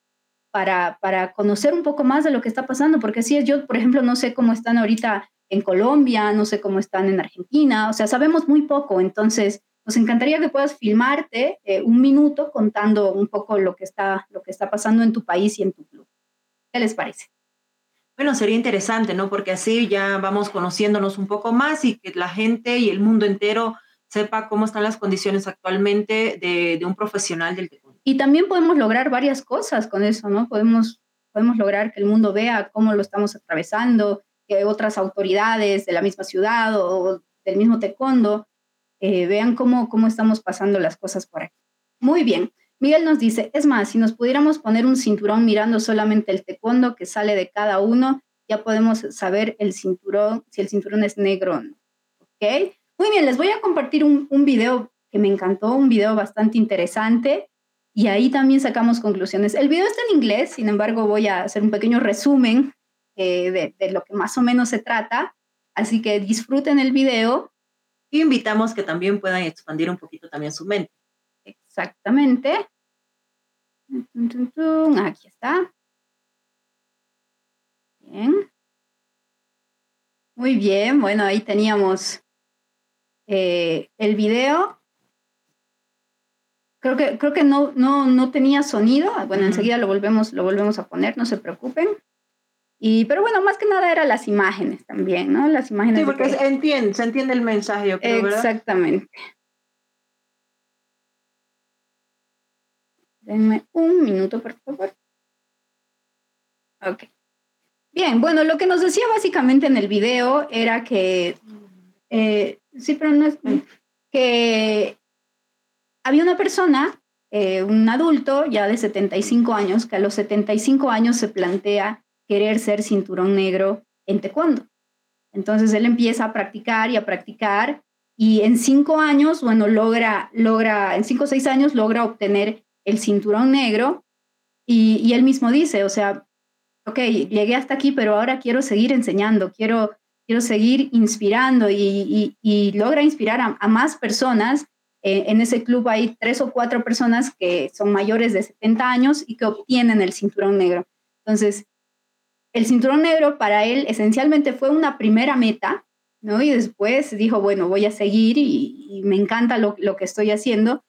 para, para conocer un poco más de lo que está pasando, porque si es, yo, por ejemplo, no sé cómo están ahorita en Colombia, no sé cómo están en Argentina, o sea, sabemos muy poco, entonces nos encantaría que puedas filmarte eh, un minuto contando un poco lo que, está, lo que está pasando en tu país y en tu club. ¿Qué les parece? Bueno, sería interesante, ¿no? Porque así ya vamos conociéndonos un poco más y que la gente y el mundo entero sepa cómo están las condiciones actualmente de, un profesional del taekwondo. Y también podemos lograr varias cosas con eso, ¿no? Podemos, podemos lograr que el mundo vea cómo lo estamos atravesando, que otras autoridades de la misma ciudad o del mismo taekwondo eh, vean cómo, cómo estamos pasando las cosas por aquí. Muy bien. Miguel nos dice, es más, si nos pudiéramos poner un cinturón mirando solamente el taekwondo que sale de cada uno, ya podemos saber el cinturón, si el cinturón es negro o no. ¿Ok? Muy bien, les voy a compartir un, video que me encantó, un video bastante interesante y ahí también sacamos conclusiones. El video está en inglés, sin embargo voy a hacer un pequeño resumen eh, de, de, lo que más o menos se trata, así que disfruten el video. Y invitamos que también puedan expandir un poquito también su mente. Exactamente. Aquí está. Bien. Muy bien, bueno, ahí teníamos eh, el video. Creo que, creo que no, no, no tenía sonido. Bueno, enseguida lo volvemos, lo volvemos a poner, no se preocupen. Y, pero bueno, más que nada eran las imágenes también, ¿no? Las imágenes. Sí, porque se, entiende, se entiende el mensaje, yo creo, Exactamente. Denme un minuto, por favor. Ok. Bien, bueno, lo que nos decía básicamente en el video era que, eh, sí, pero no es, que había una persona, eh, un adulto ya de 75 años, que a los 75 años se plantea querer ser cinturón negro en taekwondo. Entonces él empieza a practicar y a practicar y en cinco años, bueno, logra, logra, en cinco o seis años logra obtener el cinturón negro y, y él mismo dice, o sea, ok, llegué hasta aquí, pero ahora quiero seguir enseñando, quiero, quiero seguir inspirando y, y, logra inspirar a, más personas. Eh, en ese club hay tres o cuatro personas que son mayores de 70 años y que obtienen el cinturón negro. Entonces, el cinturón negro para él esencialmente fue una primera meta, ¿no? Y después dijo, bueno, voy a seguir y, me encanta lo, lo, que estoy haciendo.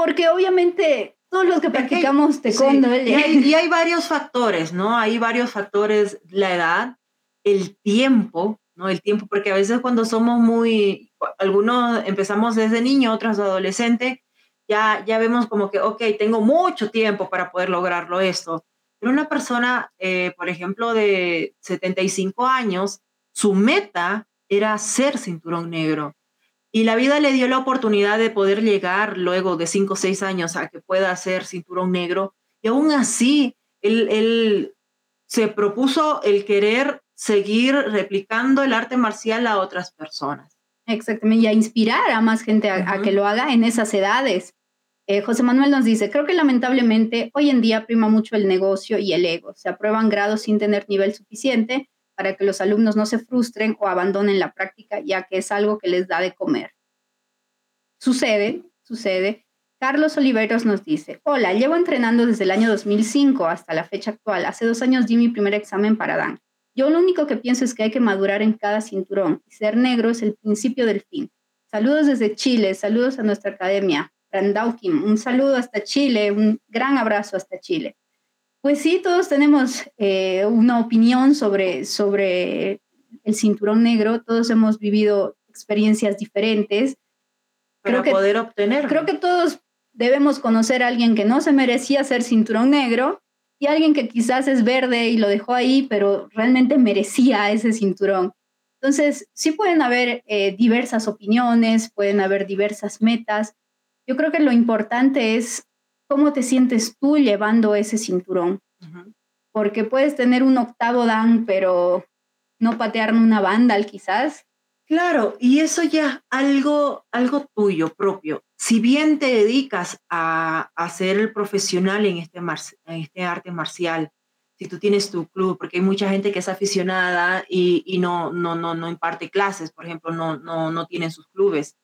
Porque obviamente todos los que practicamos taekwondo. y, hay, varios factores, ¿no? Hay varios factores, la edad, el tiempo, ¿no? El tiempo, porque a veces cuando somos muy, algunos empezamos desde niño, otros adolescente, ya, ya vemos como que, ok, tengo mucho tiempo para poder lograrlo esto. Pero una persona, eh, por ejemplo, de 75 años, su meta era ser cinturón negro. Y la vida le dio la oportunidad de poder llegar luego de cinco o seis años a que pueda ser cinturón negro. Y aún así, él, se propuso el querer seguir replicando el arte marcial a otras personas. Exactamente, y a inspirar a más gente a, que lo haga en esas edades. Eh, José Manuel nos dice, creo que lamentablemente hoy en día prima mucho el negocio y el ego. Se aprueban grados sin tener nivel suficiente para que los alumnos no se frustren o abandonen la práctica, ya que es algo que les da de comer. Sucede, sucede. Carlos Oliveros nos dice, hola, llevo entrenando desde el año 2005 hasta la fecha actual. Hace dos años di mi primer examen para Dan. Yo lo único que pienso es que hay que madurar en cada cinturón y ser negro es el principio del fin. Saludos desde Chile, saludos a nuestra academia. Randaukim, un saludo hasta Chile, un gran abrazo hasta Chile. Pues sí, todos tenemos eh, una opinión sobre, sobre el cinturón negro, todos hemos vivido experiencias diferentes. Para creo poder obtener. Creo que todos debemos conocer a alguien que no se merecía ser cinturón negro y alguien que quizás es verde y lo dejó ahí, pero realmente merecía ese cinturón. Entonces, sí pueden haber eh, diversas opiniones, pueden haber diversas metas. Yo creo que lo importante es cómo te sientes tú llevando ese cinturón. Porque puedes tener un octavo dan, pero no patear una banda quizás. Claro, y eso ya algo, algo tuyo propio. Si bien te dedicas a, a ser el profesional en este, en este arte marcial, si tú tienes tu club, porque hay mucha gente que es aficionada y, y no, no, no, no imparte clases, por ejemplo, no, no, no tiene sus clubes.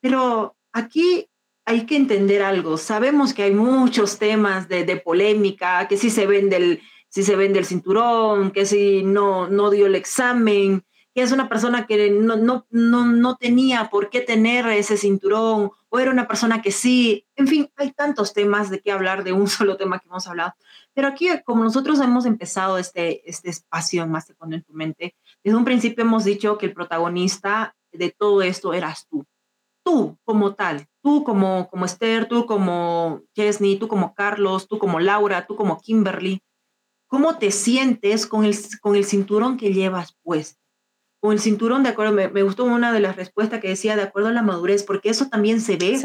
Pero aquí hay que entender algo. Sabemos que hay muchos temas de, polémica, que si se vende el, si se vende el cinturón, que si no, no dio el examen, que es una persona que no, no, no, no tenía por qué tener ese cinturón, o era una persona que sí. En fin, hay tantos temas de qué hablar de un solo tema que hemos hablado. Pero aquí, como nosotros hemos empezado este, este espacio en Más Cuando en tu mente, desde un principio hemos dicho que el protagonista de todo esto eras tú. Tú como tal, tú como, como Esther, tú como Chesney, tú como Carlos, tú como Laura, tú como Kimberly, ¿cómo te sientes con el, con el cinturón que llevas puesto? Con el cinturón, de acuerdo, me, gustó una de las respuestas que decía, de acuerdo a la madurez, porque eso también se ve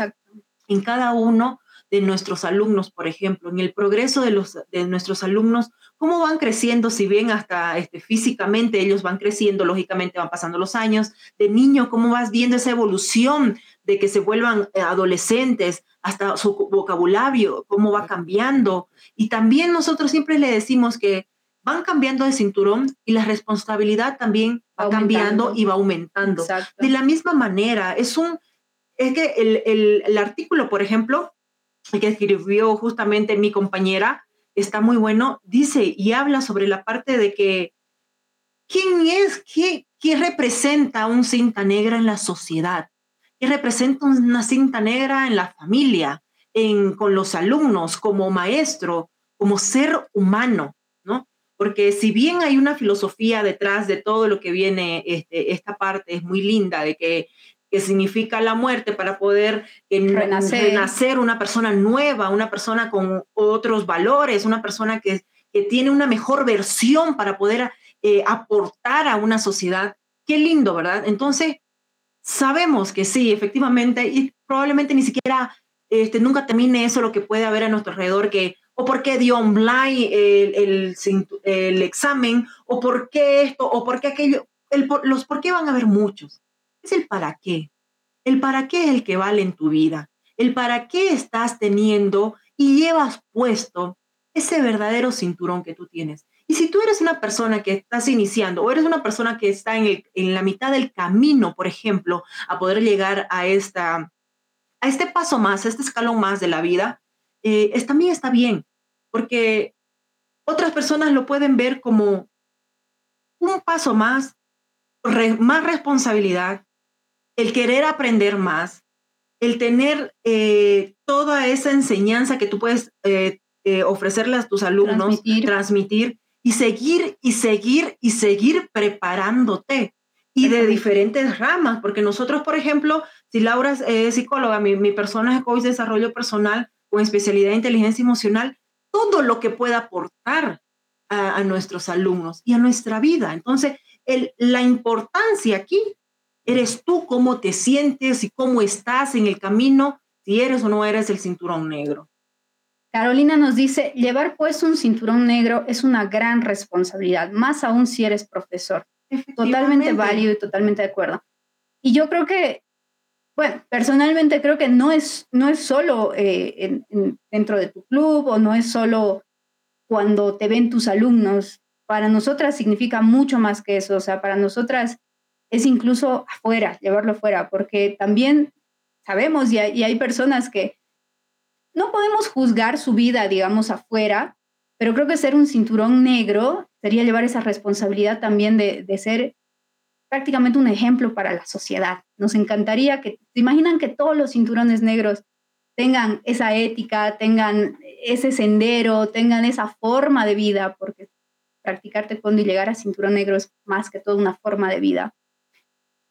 en cada uno de nuestros alumnos, por ejemplo, en el progreso de, los, de nuestros alumnos, cómo van creciendo, si bien hasta este, físicamente ellos van creciendo, lógicamente van pasando los años, de niño, cómo vas viendo esa evolución de que se vuelvan eh, adolescentes, hasta su vocabulario, cómo va cambiando. Y también nosotros siempre le decimos que van cambiando de cinturón y la responsabilidad también va cambiando y va aumentando. De la misma manera, es un, es que el, el, el, artículo, por ejemplo, que escribió justamente mi compañera, está muy bueno, dice y habla sobre la parte de que, ¿quién es, qué, qué representa un cinta negra en la sociedad? Representa una cinta negra en la familia, en, con los alumnos, como maestro, como ser humano, ¿no? Porque si bien hay una filosofía detrás de todo lo que viene, este, esta parte es muy linda, de que, que significa la muerte para poder renacer. una persona nueva, una persona con otros valores, una persona que, que tiene una mejor versión para poder eh, aportar a una sociedad. Qué lindo, ¿verdad? Entonces, sabemos que sí, efectivamente, y probablemente ni siquiera este, nunca termine eso lo que puede haber a nuestro alrededor, que o por qué dio online el, el, el, examen, o por qué esto, o por qué aquello. El, los por qué van a haber muchos. Es el para qué. El para qué es el que vale en tu vida. El para qué estás teniendo y llevas puesto ese verdadero cinturón que tú tienes. Y si tú eres una persona que estás iniciando o eres una persona que está en, el, en la mitad del camino, por ejemplo, a poder llegar a, esta, a este paso más, a este escalón más de la vida, eh, es, también está bien, porque otras personas lo pueden ver como un paso más, más responsabilidad, el querer aprender más, el tener eh, toda esa enseñanza que tú puedes eh, eh, ofrecerle a tus alumnos, transmitir. transmitir. Y seguir y seguir y seguir preparándote y de diferentes ramas, porque nosotros, por ejemplo, si Laura es psicóloga, mi, mi persona es coach de desarrollo personal con especialidad en inteligencia emocional, todo lo que pueda aportar a, nuestros alumnos y a nuestra vida. Entonces, el, la importancia aquí eres tú, cómo te sientes y cómo estás en el camino, si eres o no eres el cinturón negro. Carolina nos dice, llevar pues un cinturón negro es una gran responsabilidad, más aún si eres profesor. Totalmente válido y totalmente de acuerdo. Y yo creo que bueno, personalmente creo que no es, no es solo eh, dentro de tu club o no es solo cuando te ven tus alumnos. Para nosotras significa mucho más que eso. O sea, para nosotras es incluso afuera, llevarlo afuera, porque también sabemos y hay, y hay personas que no podemos juzgar su vida, digamos, afuera, pero creo que ser un cinturón negro sería llevar esa responsabilidad también de, ser prácticamente un ejemplo para la sociedad. Nos encantaría que, ¿se imaginan que todos los cinturones negros tengan esa ética, tengan ese sendero, tengan esa forma de vida, porque practicar taekwondo y llegar a cinturón negro es más que todo una forma de vida.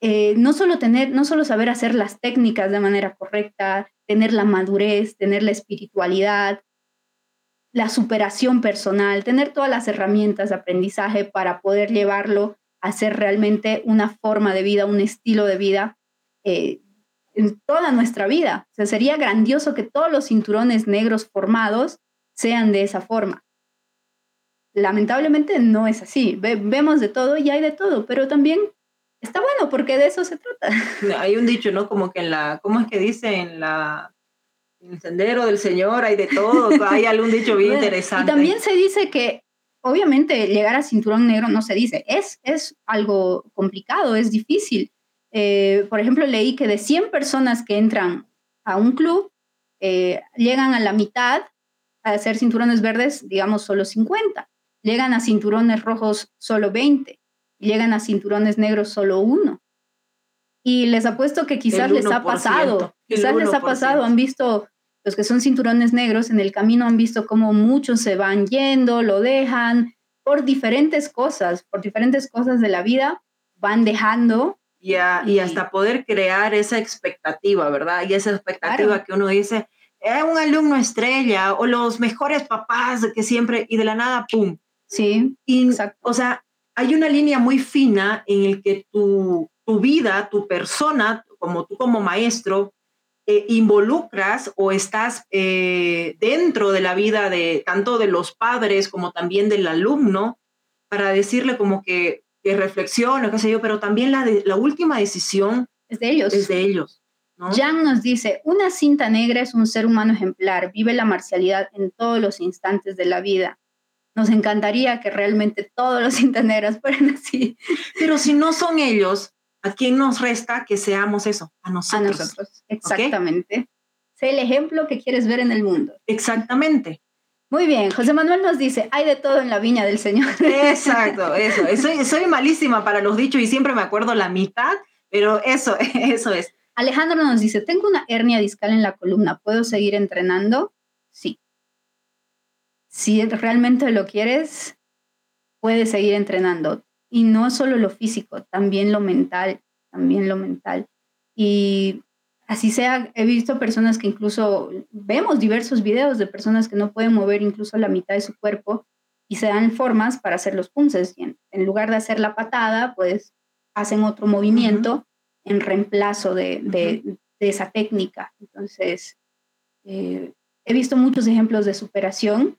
Eh, no solo tener, no solo saber hacer las técnicas de manera correcta, tener la madurez, tener la espiritualidad, la superación personal, tener todas las herramientas de aprendizaje para poder llevarlo hacer realmente una forma de vida, un estilo de vida eh, en toda nuestra vida. O sea, sería grandioso que todos los cinturones negros formados sean de esa forma. Lamentablemente no es así. vemos de todo y hay de todo, pero también está bueno porque de eso se trata. Hay un dicho, ¿no? Como que en la, ¿cómo es que dice? En la en el sendero del Señor hay de todo. Hay algún dicho bien interesante. Y también se dice que obviamente llegar a cinturón negro no se dice, es, es algo complicado, es difícil. Eh, por ejemplo, leí que de 100 personas que entran a un club, eh, llegan a la mitad a hacer cinturones verdes, digamos, solo 50. Llegan a cinturones rojos solo 20. Llegan a cinturones negros solo uno. Y les apuesto que quizás les ha pasado, quizás les ha pasado, han visto los que son cinturones negros en el camino han visto cómo muchos se van yendo, lo dejan, por diferentes cosas, por diferentes cosas de la vida, van dejando. y, hasta poder crear esa expectativa, ¿verdad? Y esa expectativa que uno dice, es un alumno estrella o los mejores papás que siempre, y de la nada, ¡pum! Sí, exacto. O sea, hay una línea muy fina en el que tu, tu vida, tu persona, como tú como maestro, eh, involucras o estás eh, dentro de la vida de tanto de los padres como también del alumno para decirle como que, que reflexione, qué sé yo, pero también la, la última decisión es de ellos. Es de ellos. Jan nos dice, una cinta negra es un ser humano ejemplar, vive la marcialidad en todos los instantes de la vida. Nos encantaría que realmente todos los cintas negras fueran así. Pero si no son ellos, ¿A quién nos resta que seamos eso? A nosotros. A nosotros, exactamente. Sé el ejemplo que quieres ver en el mundo. Exactamente. Muy bien, José Manuel nos dice, hay de todo en la viña del Señor. Exacto, eso. Soy, soy malísima para los dichos y siempre me acuerdo la mitad, pero eso, eso es. Alejandro nos dice, tengo una hernia discal en la columna, ¿puedo seguir entrenando? Si realmente lo quieres, puedes seguir entrenando. Y no solo lo físico, también lo mental, también lo mental. Y así sea, he visto personas que incluso, vemos diversos videos de personas que no pueden mover incluso la mitad de su cuerpo y se dan formas para hacer los punces. en, lugar de hacer la patada, pues hacen otro movimiento en reemplazo de, esa técnica. Entonces, eh, he visto muchos ejemplos de superación.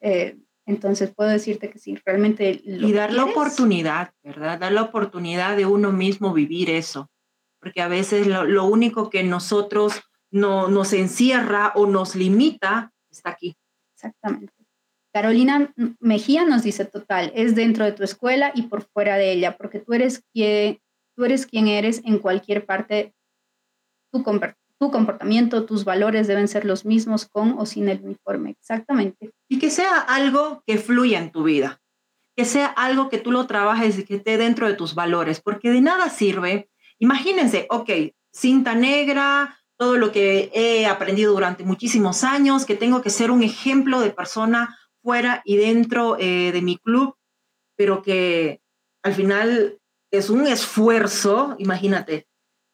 Eh, entonces puedo decirte que sí, realmente... y dar la oportunidad, ¿verdad? Dar la oportunidad de uno mismo vivir eso. Porque a veces lo, único que nosotros no, nos encierra o nos limita está aquí. Exactamente. Carolina Mejía nos dice total, es dentro de tu escuela y por fuera de ella, porque tú eres quien, tú eres, quien eres en cualquier parte. Tu, tu comportamiento, tus valores deben ser los mismos con o sin el uniforme. Exactamente. Y que sea algo que fluya en tu vida, que sea algo que tú lo trabajes y que esté dentro de tus valores, porque de nada sirve. Imagínense, ok, cinta negra, todo lo que he aprendido durante muchísimos años, que tengo que ser un ejemplo de persona fuera y dentro eh, de mi club, pero que al final es un esfuerzo, imagínate.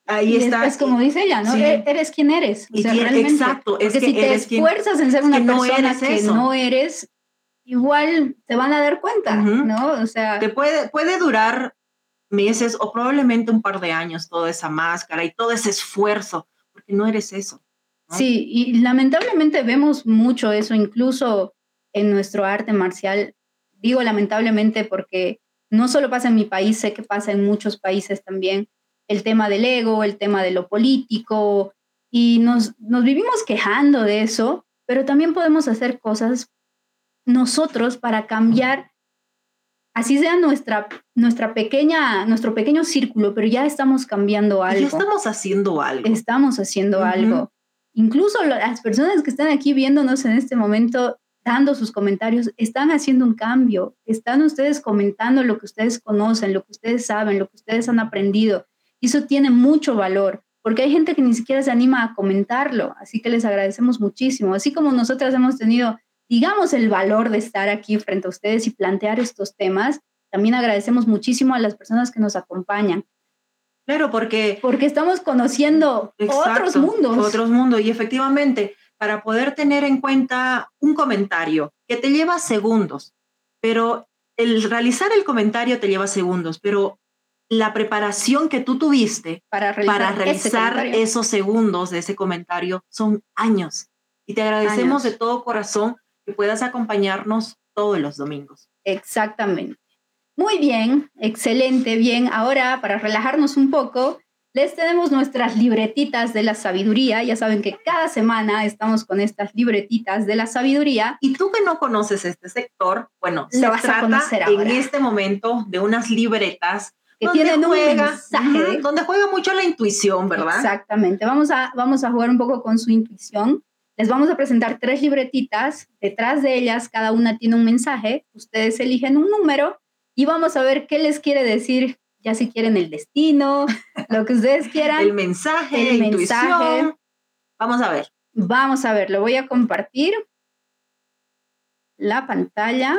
Ahí está. Es como dice ella, ¿no? E-, eres quien eres. exacto. Es que si te esfuerzas en ser una persona que no eres, igual te van a dar cuenta, ¿no? O sea. Te puede, puede durar meses o probablemente un par de años toda esa máscara y todo ese esfuerzo, porque no eres eso. Sí, y lamentablemente vemos mucho eso, incluso en nuestro arte marcial. Digo lamentablemente porque no solo pasa en mi país, sé que pasa en muchos países también, el tema del ego, el tema de lo político, y nos, nos vivimos quejando de eso, pero también podemos hacer cosas nosotros para cambiar, así sea nuestra, nuestra pequeña, nuestro pequeño círculo, pero ya estamos cambiando algo. Ya estamos haciendo algo. Estamos haciendo algo. Incluso las personas que están aquí viéndonos en este momento dando sus comentarios, están haciendo un cambio, están ustedes comentando lo que ustedes conocen, lo que ustedes saben, lo que ustedes han aprendido. Y eso tiene mucho valor, porque hay gente que ni siquiera se anima a comentarlo, así que les agradecemos muchísimo. Así como nosotras hemos tenido, digamos, el valor de estar aquí frente a ustedes y plantear estos temas, también agradecemos muchísimo a las personas que nos acompañan. Claro, porque... Porque estamos conociendo otros mundos. Otros mundos, y efectivamente, para poder tener en cuenta un comentario que te lleva segundos, pero el realizar el comentario te lleva segundos, pero la preparación que tú tuviste para realizar, esos segundos de ese comentario son años. Y te agradecemos de todo corazón que puedas acompañarnos todos los domingos. Exactamente. Muy bien, excelente, bien. Ahora, para relajarnos un poco, les tenemos nuestras libretitas de la sabiduría. Ya saben que cada semana estamos con estas libretitas de la sabiduría. Y tú que no conoces este sector, bueno, se trata en este momento de unas libretas que tienen un mensaje. donde juega mucho la intuición, ¿verdad? Exactamente. Vamos a, vamos a jugar un poco con su intuición. Les vamos a presentar tres libretitas. Detrás de ellas, cada una tiene un mensaje. Ustedes eligen un número y vamos a ver qué les quiere decir ya si quieren el destino, lo que ustedes quieran. el mensaje, el mensaje. Vamos a ver. Vamos a ver, lo voy a compartir. La pantalla.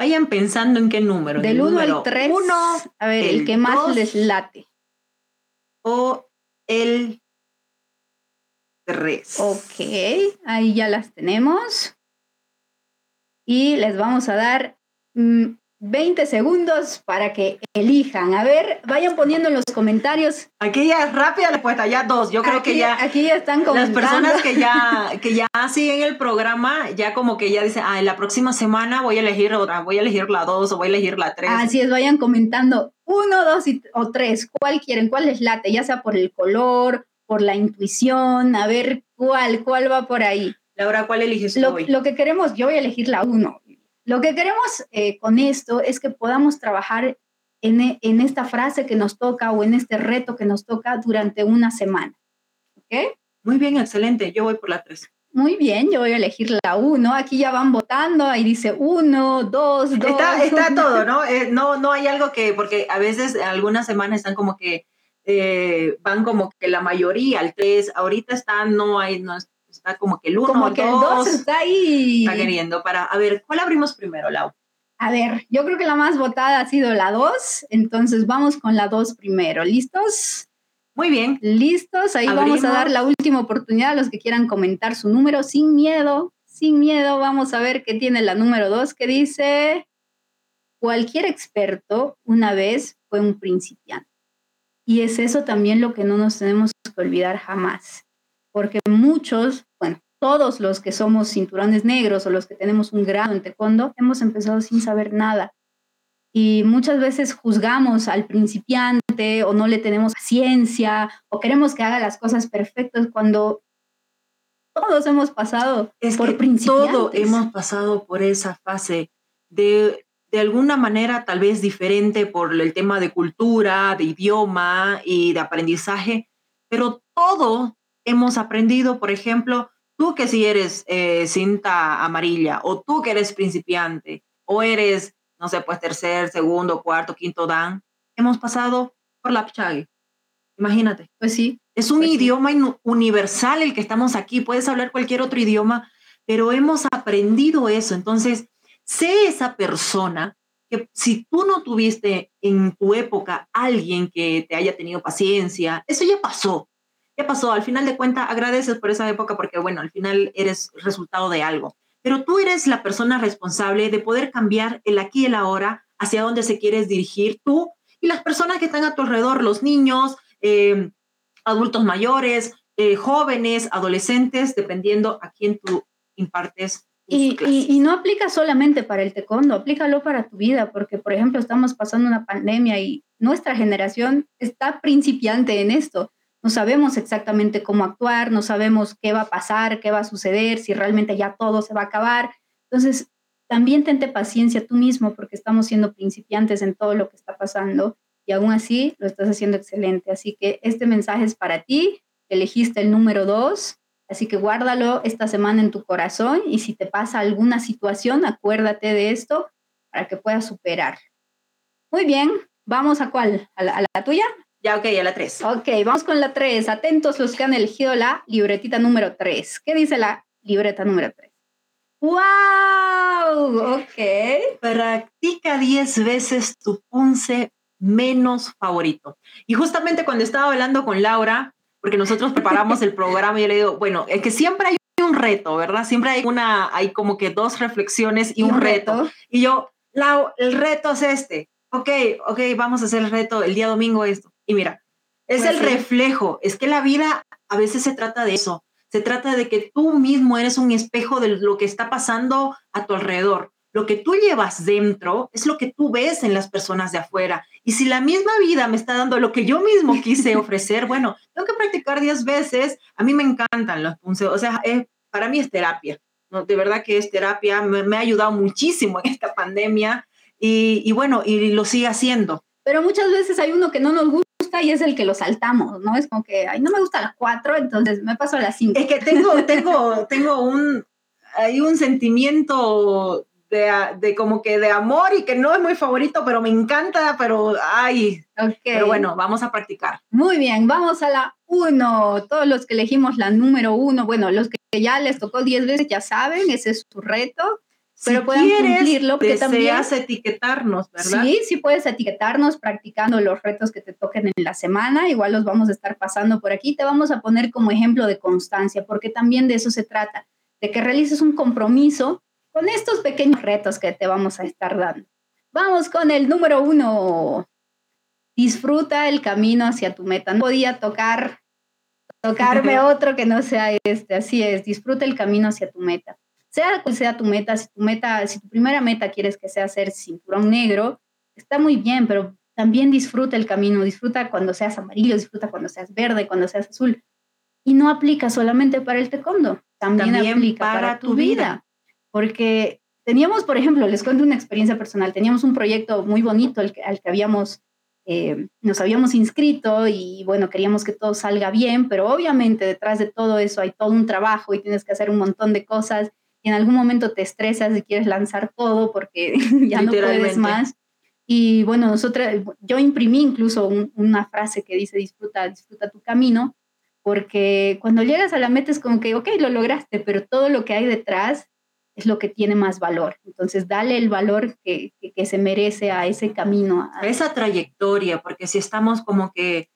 Vayan pensando en qué número. Del 1 al 3. a ver, el, que más les late. O el 3. Ok, ahí ya las tenemos. Y les vamos a dar mm, 20 segundos para que elijan. A ver, vayan poniendo en los comentarios. Aquí ya es rápida la respuesta, ya dos. Yo creo que ya. Aquí ya están comentando. Las personas que ya, que ya siguen el programa, ya como que ya dicen, ah, en la próxima semana voy a elegir otra, voy a elegir la dos o voy a elegir la tres. Así es, vayan comentando uno, dos o tres. ¿Cuál quieren? ¿Cuál les late? Ya sea por el color, por la intuición, a ver cuál, cuál va por ahí. Laura, ¿cuál eliges lo, hoy? Lo que queremos, yo voy a elegir la uno. Lo que queremos eh, con esto es que podamos trabajar en, en, esta frase que nos toca o en este reto que nos toca durante una semana. ¿Ok? Muy bien, excelente. Yo voy por la 3. Muy bien, yo voy a elegir la 1. Aquí ya van votando, ahí dice 1, 2, 2. Está, está todo, ¿no? Eh, ¿no? No hay algo que, porque a veces algunas semanas están como que eh, van como que la mayoría al 3, ahorita está, no hay, no, está como que el 1 como que el 2 está ahí. Está queriendo para, a ver, ¿cuál abrimos primero, Lau? A ver, yo creo que la más votada ha sido la 2, entonces vamos con la 2 primero. ¿Listos? Muy bien. Listos, ahí vamos a dar la última oportunidad a los que quieran comentar su número sin miedo, sin miedo. Vamos a ver qué tiene la número 2 que dice, cualquier experto una vez fue un principiante. Y es eso también lo que no nos tenemos que olvidar jamás, porque muchos, bueno, todos los que somos cinturones negros o los que tenemos un grado en taekwondo, hemos empezado sin saber nada. Y muchas veces juzgamos al principiante o no le tenemos paciencia o queremos que haga las cosas perfectas cuando todos hemos pasado por principiantes. Todo hemos pasado por esa fase de de alguna manera tal vez diferente por el tema de cultura, de idioma y de aprendizaje, pero todo hemos aprendido, por ejemplo, tú que si eres eh, cinta amarilla o tú que eres principiante o eres, no sé, pues tercer, segundo, cuarto, quinto dan, hemos pasado por la pchagui. Imagínate. Pues sí. Es un pues idioma universal el que estamos aquí. Puedes hablar cualquier otro idioma, pero hemos aprendido eso. Entonces, sé esa persona que si tú no tuviste en tu época alguien que te haya tenido paciencia, eso ya pasó. Pasó. Al final de cuentas, agradeces por esa época porque, bueno, al final eres resultado de algo. Pero tú eres la persona responsable de poder cambiar el aquí y el ahora hacia dónde se quieres dirigir tú y las personas que están a tu alrededor, los niños, eh, adultos mayores, eh, jóvenes, adolescentes, dependiendo a quién tú impartes y, no aplica solamente para el taekwondo, aplícalo para tu vida, porque por ejemplo estamos pasando una pandemia y nuestra generación está principiante en esto. No sabemos exactamente cómo actuar, no sabemos qué va a pasar, qué va a suceder, si realmente ya todo se va a acabar. Entonces, también tente paciencia tú mismo, porque estamos siendo principiantes en todo lo que está pasando y aún así lo estás haciendo excelente. Así que este mensaje es para ti, elegiste el número dos Así que guárdalo esta semana en tu corazón y si te pasa alguna situación, acuérdate de esto para que puedas superar. Muy bien, vamos a cuál? ¿A la, tuya? Ya, ok, a la 3. Ok, vamos con la 3. Atentos los que han elegido la libretita número 3. ¿Qué dice la libreta número 3? ¡Wow! Ok. Practica 10 veces tu punce menos favorito. Y justamente cuando estaba hablando con Laura, porque nosotros preparamos el programa y yo le digo, bueno, es que siempre hay un reto, ¿verdad? Siempre hay una, hay como que dos reflexiones y, un, reto? Y yo, Lau, el reto es este. Ok, ok, vamos a hacer el reto el día domingo esto. Y mira, es pues el reflejo, es que la vida a veces se trata de eso. Se trata de que tú mismo eres un espejo de lo que está pasando a tu alrededor. Lo que tú llevas dentro es lo que tú ves en las personas de afuera. Y si la misma vida me está dando lo que yo mismo quise ofrecer, bueno, tengo que practicar 10 veces. A mí me encantan los punces. O sea, para mí es terapia. ¿no? De verdad que es terapia. Me, ha ayudado muchísimo en esta pandemia. Y, y, bueno, y lo sigue haciendo. Pero muchas veces hay uno que no nos gusta y es el que lo saltamos, ¿no? Es como que, ay, no me gusta las cuatro, entonces me paso a las cinco. Es que tengo, tengo, tengo un, hay un sentimiento de, como que de amor y que no es muy favorito, pero me encanta, pero ay. Pero bueno, vamos a practicar. Muy bien, vamos a la uno. Todos los que elegimos la número uno, bueno, los que ya les tocó 10 veces ya saben, ese es su reto. Pero pueden cumplirlo porque también etiquetarnos, ¿verdad? Sí, sí puedes etiquetarnos practicando los retos que te toquen en la semana. Igual los vamos a estar pasando por aquí. Te vamos a poner como ejemplo de constancia, porque también de eso se trata, de que realices un compromiso con estos pequeños retos que te vamos a estar dando. Vamos con el número uno. Disfruta el camino hacia tu meta. No podía tocar, tocarme otro que no sea este. Así es, disfruta el camino hacia tu meta. Sea cual sea tu meta, si tu meta, si tu primera meta quieres que sea ser cinturón negro, está muy bien, pero también disfruta el camino, disfruta cuando seas amarillo, disfruta cuando seas verde, cuando seas azul. Y no aplica solamente para el taekwondo, también, aplica para, tu vida porque teníamos, por ejemplo, les cuento una experiencia personal, teníamos un proyecto muy bonito al que, habíamos, eh, nos habíamos inscrito y bueno, queríamos que todo salga bien, pero obviamente detrás de todo eso hay todo un trabajo y tienes que hacer un montón de cosas y en algún momento te estresas y quieres lanzar todo porque ya no puedes más. Y bueno, nosotros, yo imprimí incluso una frase que dice, disfruta, disfruta tu camino, porque cuando llegas a la meta es como que, ok, lo lograste, pero todo lo que hay detrás es lo que tiene más valor. Entonces, dale el valor que, se merece a ese camino. A esa trayectoria, porque si estamos como que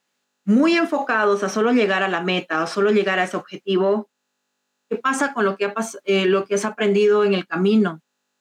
muy enfocados a solo llegar a la meta, o solo llegar a ese objetivo, ¿qué pasa con lo que, eh, lo que has aprendido en el camino?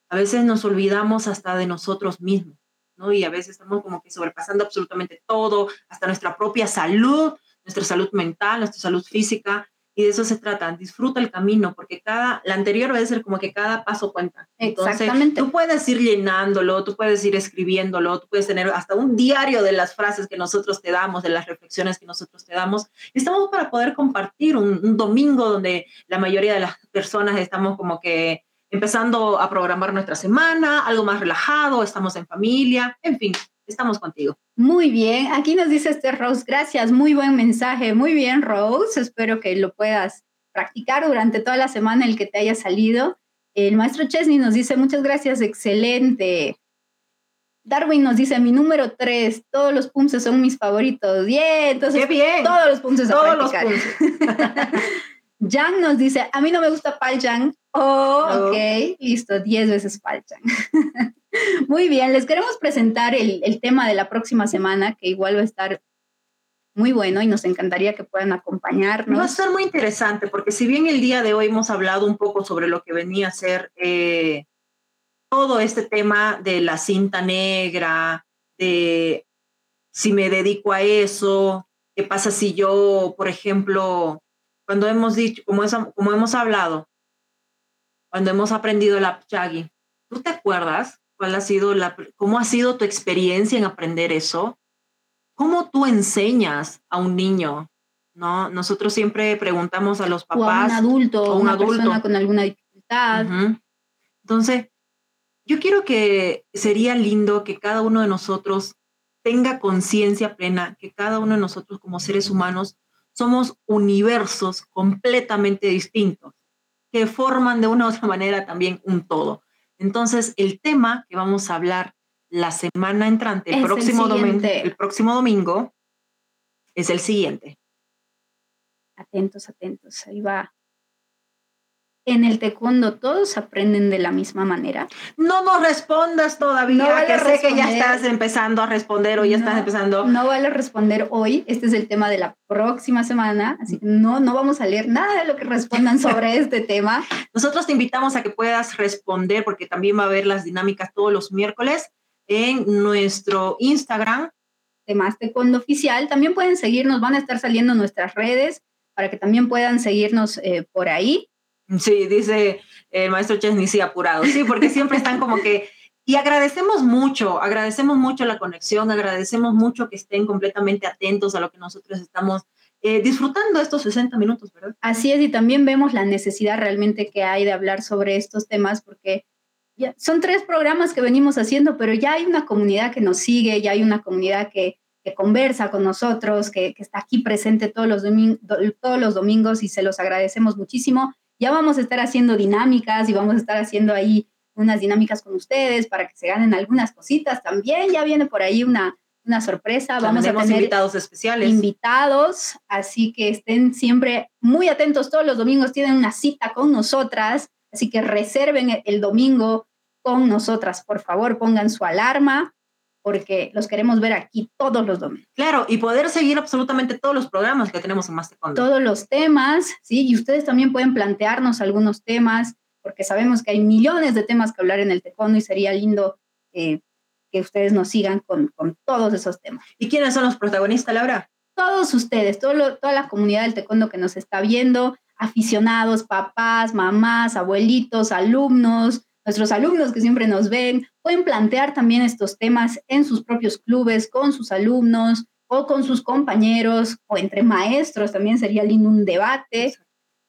A veces nos olvidamos hasta de nosotros mismos. ¿no? Y a veces estamos como que sobrepasando absolutamente todo, hasta nuestra propia salud, nuestra salud mental, nuestra salud física, y de eso se trata, disfruta el camino, porque cada, la anterior va a ser como que cada paso cuenta. Entonces, Exactamente. Tú puedes ir llenándolo, tú puedes ir escribiéndolo, tú puedes tener hasta un diario de las frases que nosotros te damos, de las reflexiones que nosotros te damos. Estamos para poder compartir un, un domingo donde la mayoría de las personas estamos como que empezando a programar nuestra semana, algo más relajado, estamos en familia, en fin, estamos contigo. Muy bien, aquí nos dice este Rose, gracias, muy buen mensaje, muy bien Rose, espero que lo puedas practicar durante toda la semana el que te haya salido. El maestro Chesney nos dice, muchas gracias, excelente. Darwin nos dice, mi número tres, todos los punces son mis favoritos. Bien, entonces Qué bien. todos los punces a Todos los punces. Jan nos dice, a mí no me gusta Pal Jan. Oh, ok, listo, 10 veces Pal Jan. muy bien, les queremos presentar el, el, tema de la próxima semana, que igual va a estar muy bueno y nos encantaría que puedan acompañarnos. Va a estar muy interesante, porque si bien el día de hoy hemos hablado un poco sobre lo que venía a ser eh, todo este tema de la cinta negra, de si me dedico a eso, qué pasa si yo, por ejemplo, cuando hemos dicho, como, como hemos hablado, cuando hemos aprendido la Chagi, ¿tú te acuerdas cuál ha sido la, cómo ha sido tu experiencia en aprender eso? ¿Cómo tú enseñas a un niño? ¿No? Nosotros siempre preguntamos a los papás. O a un adulto, o a una adulto. persona con alguna dificultad. Entonces, yo quiero que sería lindo que cada uno de nosotros tenga conciencia plena, que cada uno de nosotros como seres humanos somos universos completamente distintos que forman de una u otra manera también un todo. Entonces, el tema que vamos a hablar la semana entrante, el, próximo, domingo, el próximo domingo, es el siguiente. Atentos, atentos, ahí va en el taekwondo todos aprenden de la misma manera. No nos respondas todavía, no vale que sé que ya estás empezando a responder o ya estás empezando. No vale responder hoy, este es el tema de la próxima semana, así que no, no vamos a leer nada de lo que respondan sobre este tema. Nosotros te invitamos a que puedas responder porque también va a haber las dinámicas todos los miércoles en nuestro Instagram. Temas Taekwondo Oficial, también pueden seguirnos, van a estar saliendo nuestras redes para que también puedan seguirnos eh, por ahí. Sí, dice el maestro Chesney, sí, apurado. Sí, porque siempre están como que... Y agradecemos mucho, agradecemos mucho la conexión, agradecemos mucho que estén completamente atentos a lo que nosotros estamos eh, disfrutando estos 60 minutos, ¿verdad? Así es, y también vemos la necesidad realmente que hay de hablar sobre estos temas, porque ya, son tres programas que venimos haciendo, pero ya hay una comunidad que nos sigue, ya hay una comunidad que, que conversa con nosotros, que, que, está aquí presente todos los, todos los domingos y se los agradecemos muchísimo. Ya vamos a estar haciendo dinámicas y vamos a estar haciendo ahí unas dinámicas con ustedes para que se ganen algunas cositas también. Ya viene por ahí una, una sorpresa. Vamos a tener invitados especiales. Invitados, así que estén siempre muy atentos. Todos los domingos tienen una cita con nosotras, así que reserven el domingo con nosotras. Por favor, pongan su alarma porque los queremos ver aquí todos los domingos. Claro, y poder seguir absolutamente todos los programas que tenemos en Más Todos los temas, ¿sí? Y ustedes también pueden plantearnos algunos temas, porque sabemos que hay millones de temas que hablar en el taekwondo y sería lindo eh, que ustedes nos sigan con, con, todos esos temas. ¿Y quiénes son los protagonistas, Laura? Todos ustedes, todo toda la comunidad del taekwondo que nos está viendo, aficionados, papás, mamás, abuelitos, alumnos, nuestros alumnos que siempre nos ven, pueden plantear también estos temas en sus propios clubes, con sus alumnos o con sus compañeros o entre maestros, también sería lindo un debate.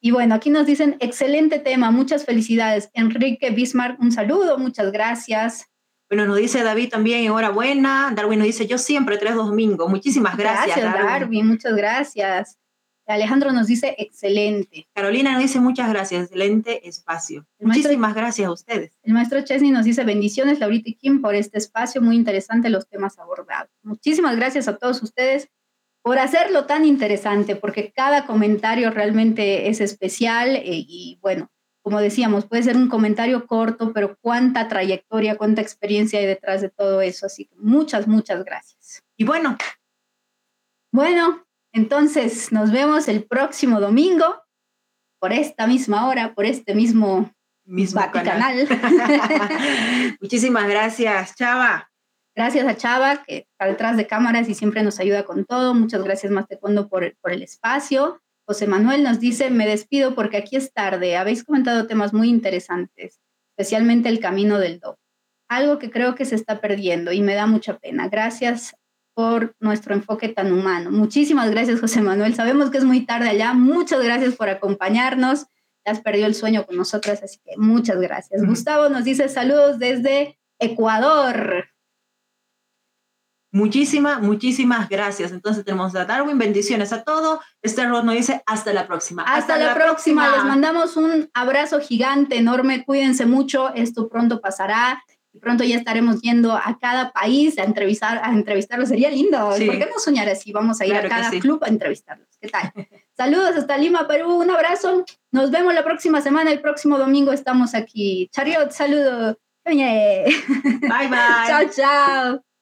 Y bueno, aquí nos dicen, excelente tema, muchas felicidades. Enrique Bismarck, un saludo, muchas gracias. Bueno, nos dice David también, enhorabuena. Darwin nos dice, yo siempre tres domingos. Muchísimas gracias. Gracias, Darwin muchas gracias. Alejandro nos dice excelente. Carolina nos dice muchas gracias, excelente espacio. Muchísimas gracias a ustedes. El maestro Chesney nos dice bendiciones, Laurita y Kim, por este espacio, muy interesante los temas abordados. Muchísimas gracias a todos ustedes por hacerlo tan interesante, porque cada comentario realmente es especial eh, y bueno, como decíamos, puede ser un comentario corto, pero cuánta trayectoria, cuánta experiencia hay detrás de todo eso. Así que muchas, muchas gracias. Y bueno. Bueno, entonces, nos vemos el próximo domingo por esta misma hora, por este mismo, mismo canal. Muchísimas gracias, Chava. Gracias a Chava, que está detrás de cámaras y siempre nos ayuda con todo. Muchas gracias, más por, por el espacio. José Manuel nos dice, me despido porque aquí es tarde. Habéis comentado temas muy interesantes, especialmente el camino del do. Algo que creo que se está perdiendo y me da mucha pena. Gracias por nuestro enfoque tan humano. Muchísimas gracias, José Manuel. Sabemos que es muy tarde allá. Muchas gracias por acompañarnos. Has perdido el sueño con nosotras, así que muchas gracias. Gustavo nos dice saludos desde Ecuador. Muchísimas, muchísimas gracias. Entonces tenemos a Darwin, bendiciones a todos. Este Ross nos dice hasta la próxima. Hasta, la, próxima. Les mandamos un abrazo gigante, enorme. Cuídense mucho. Esto pronto pasará. Y pronto ya estaremos yendo a cada país a entrevistar, a entrevistarlos. Sería lindo. ¿Por qué no soñar así? Vamos a ir a cada club a entrevistarlos. ¿Qué tal? Saludos hasta Lima, Perú. Un abrazo. Nos vemos la próxima semana. El próximo domingo estamos aquí. Chariot, saludo. Bye, bye. chao, chao.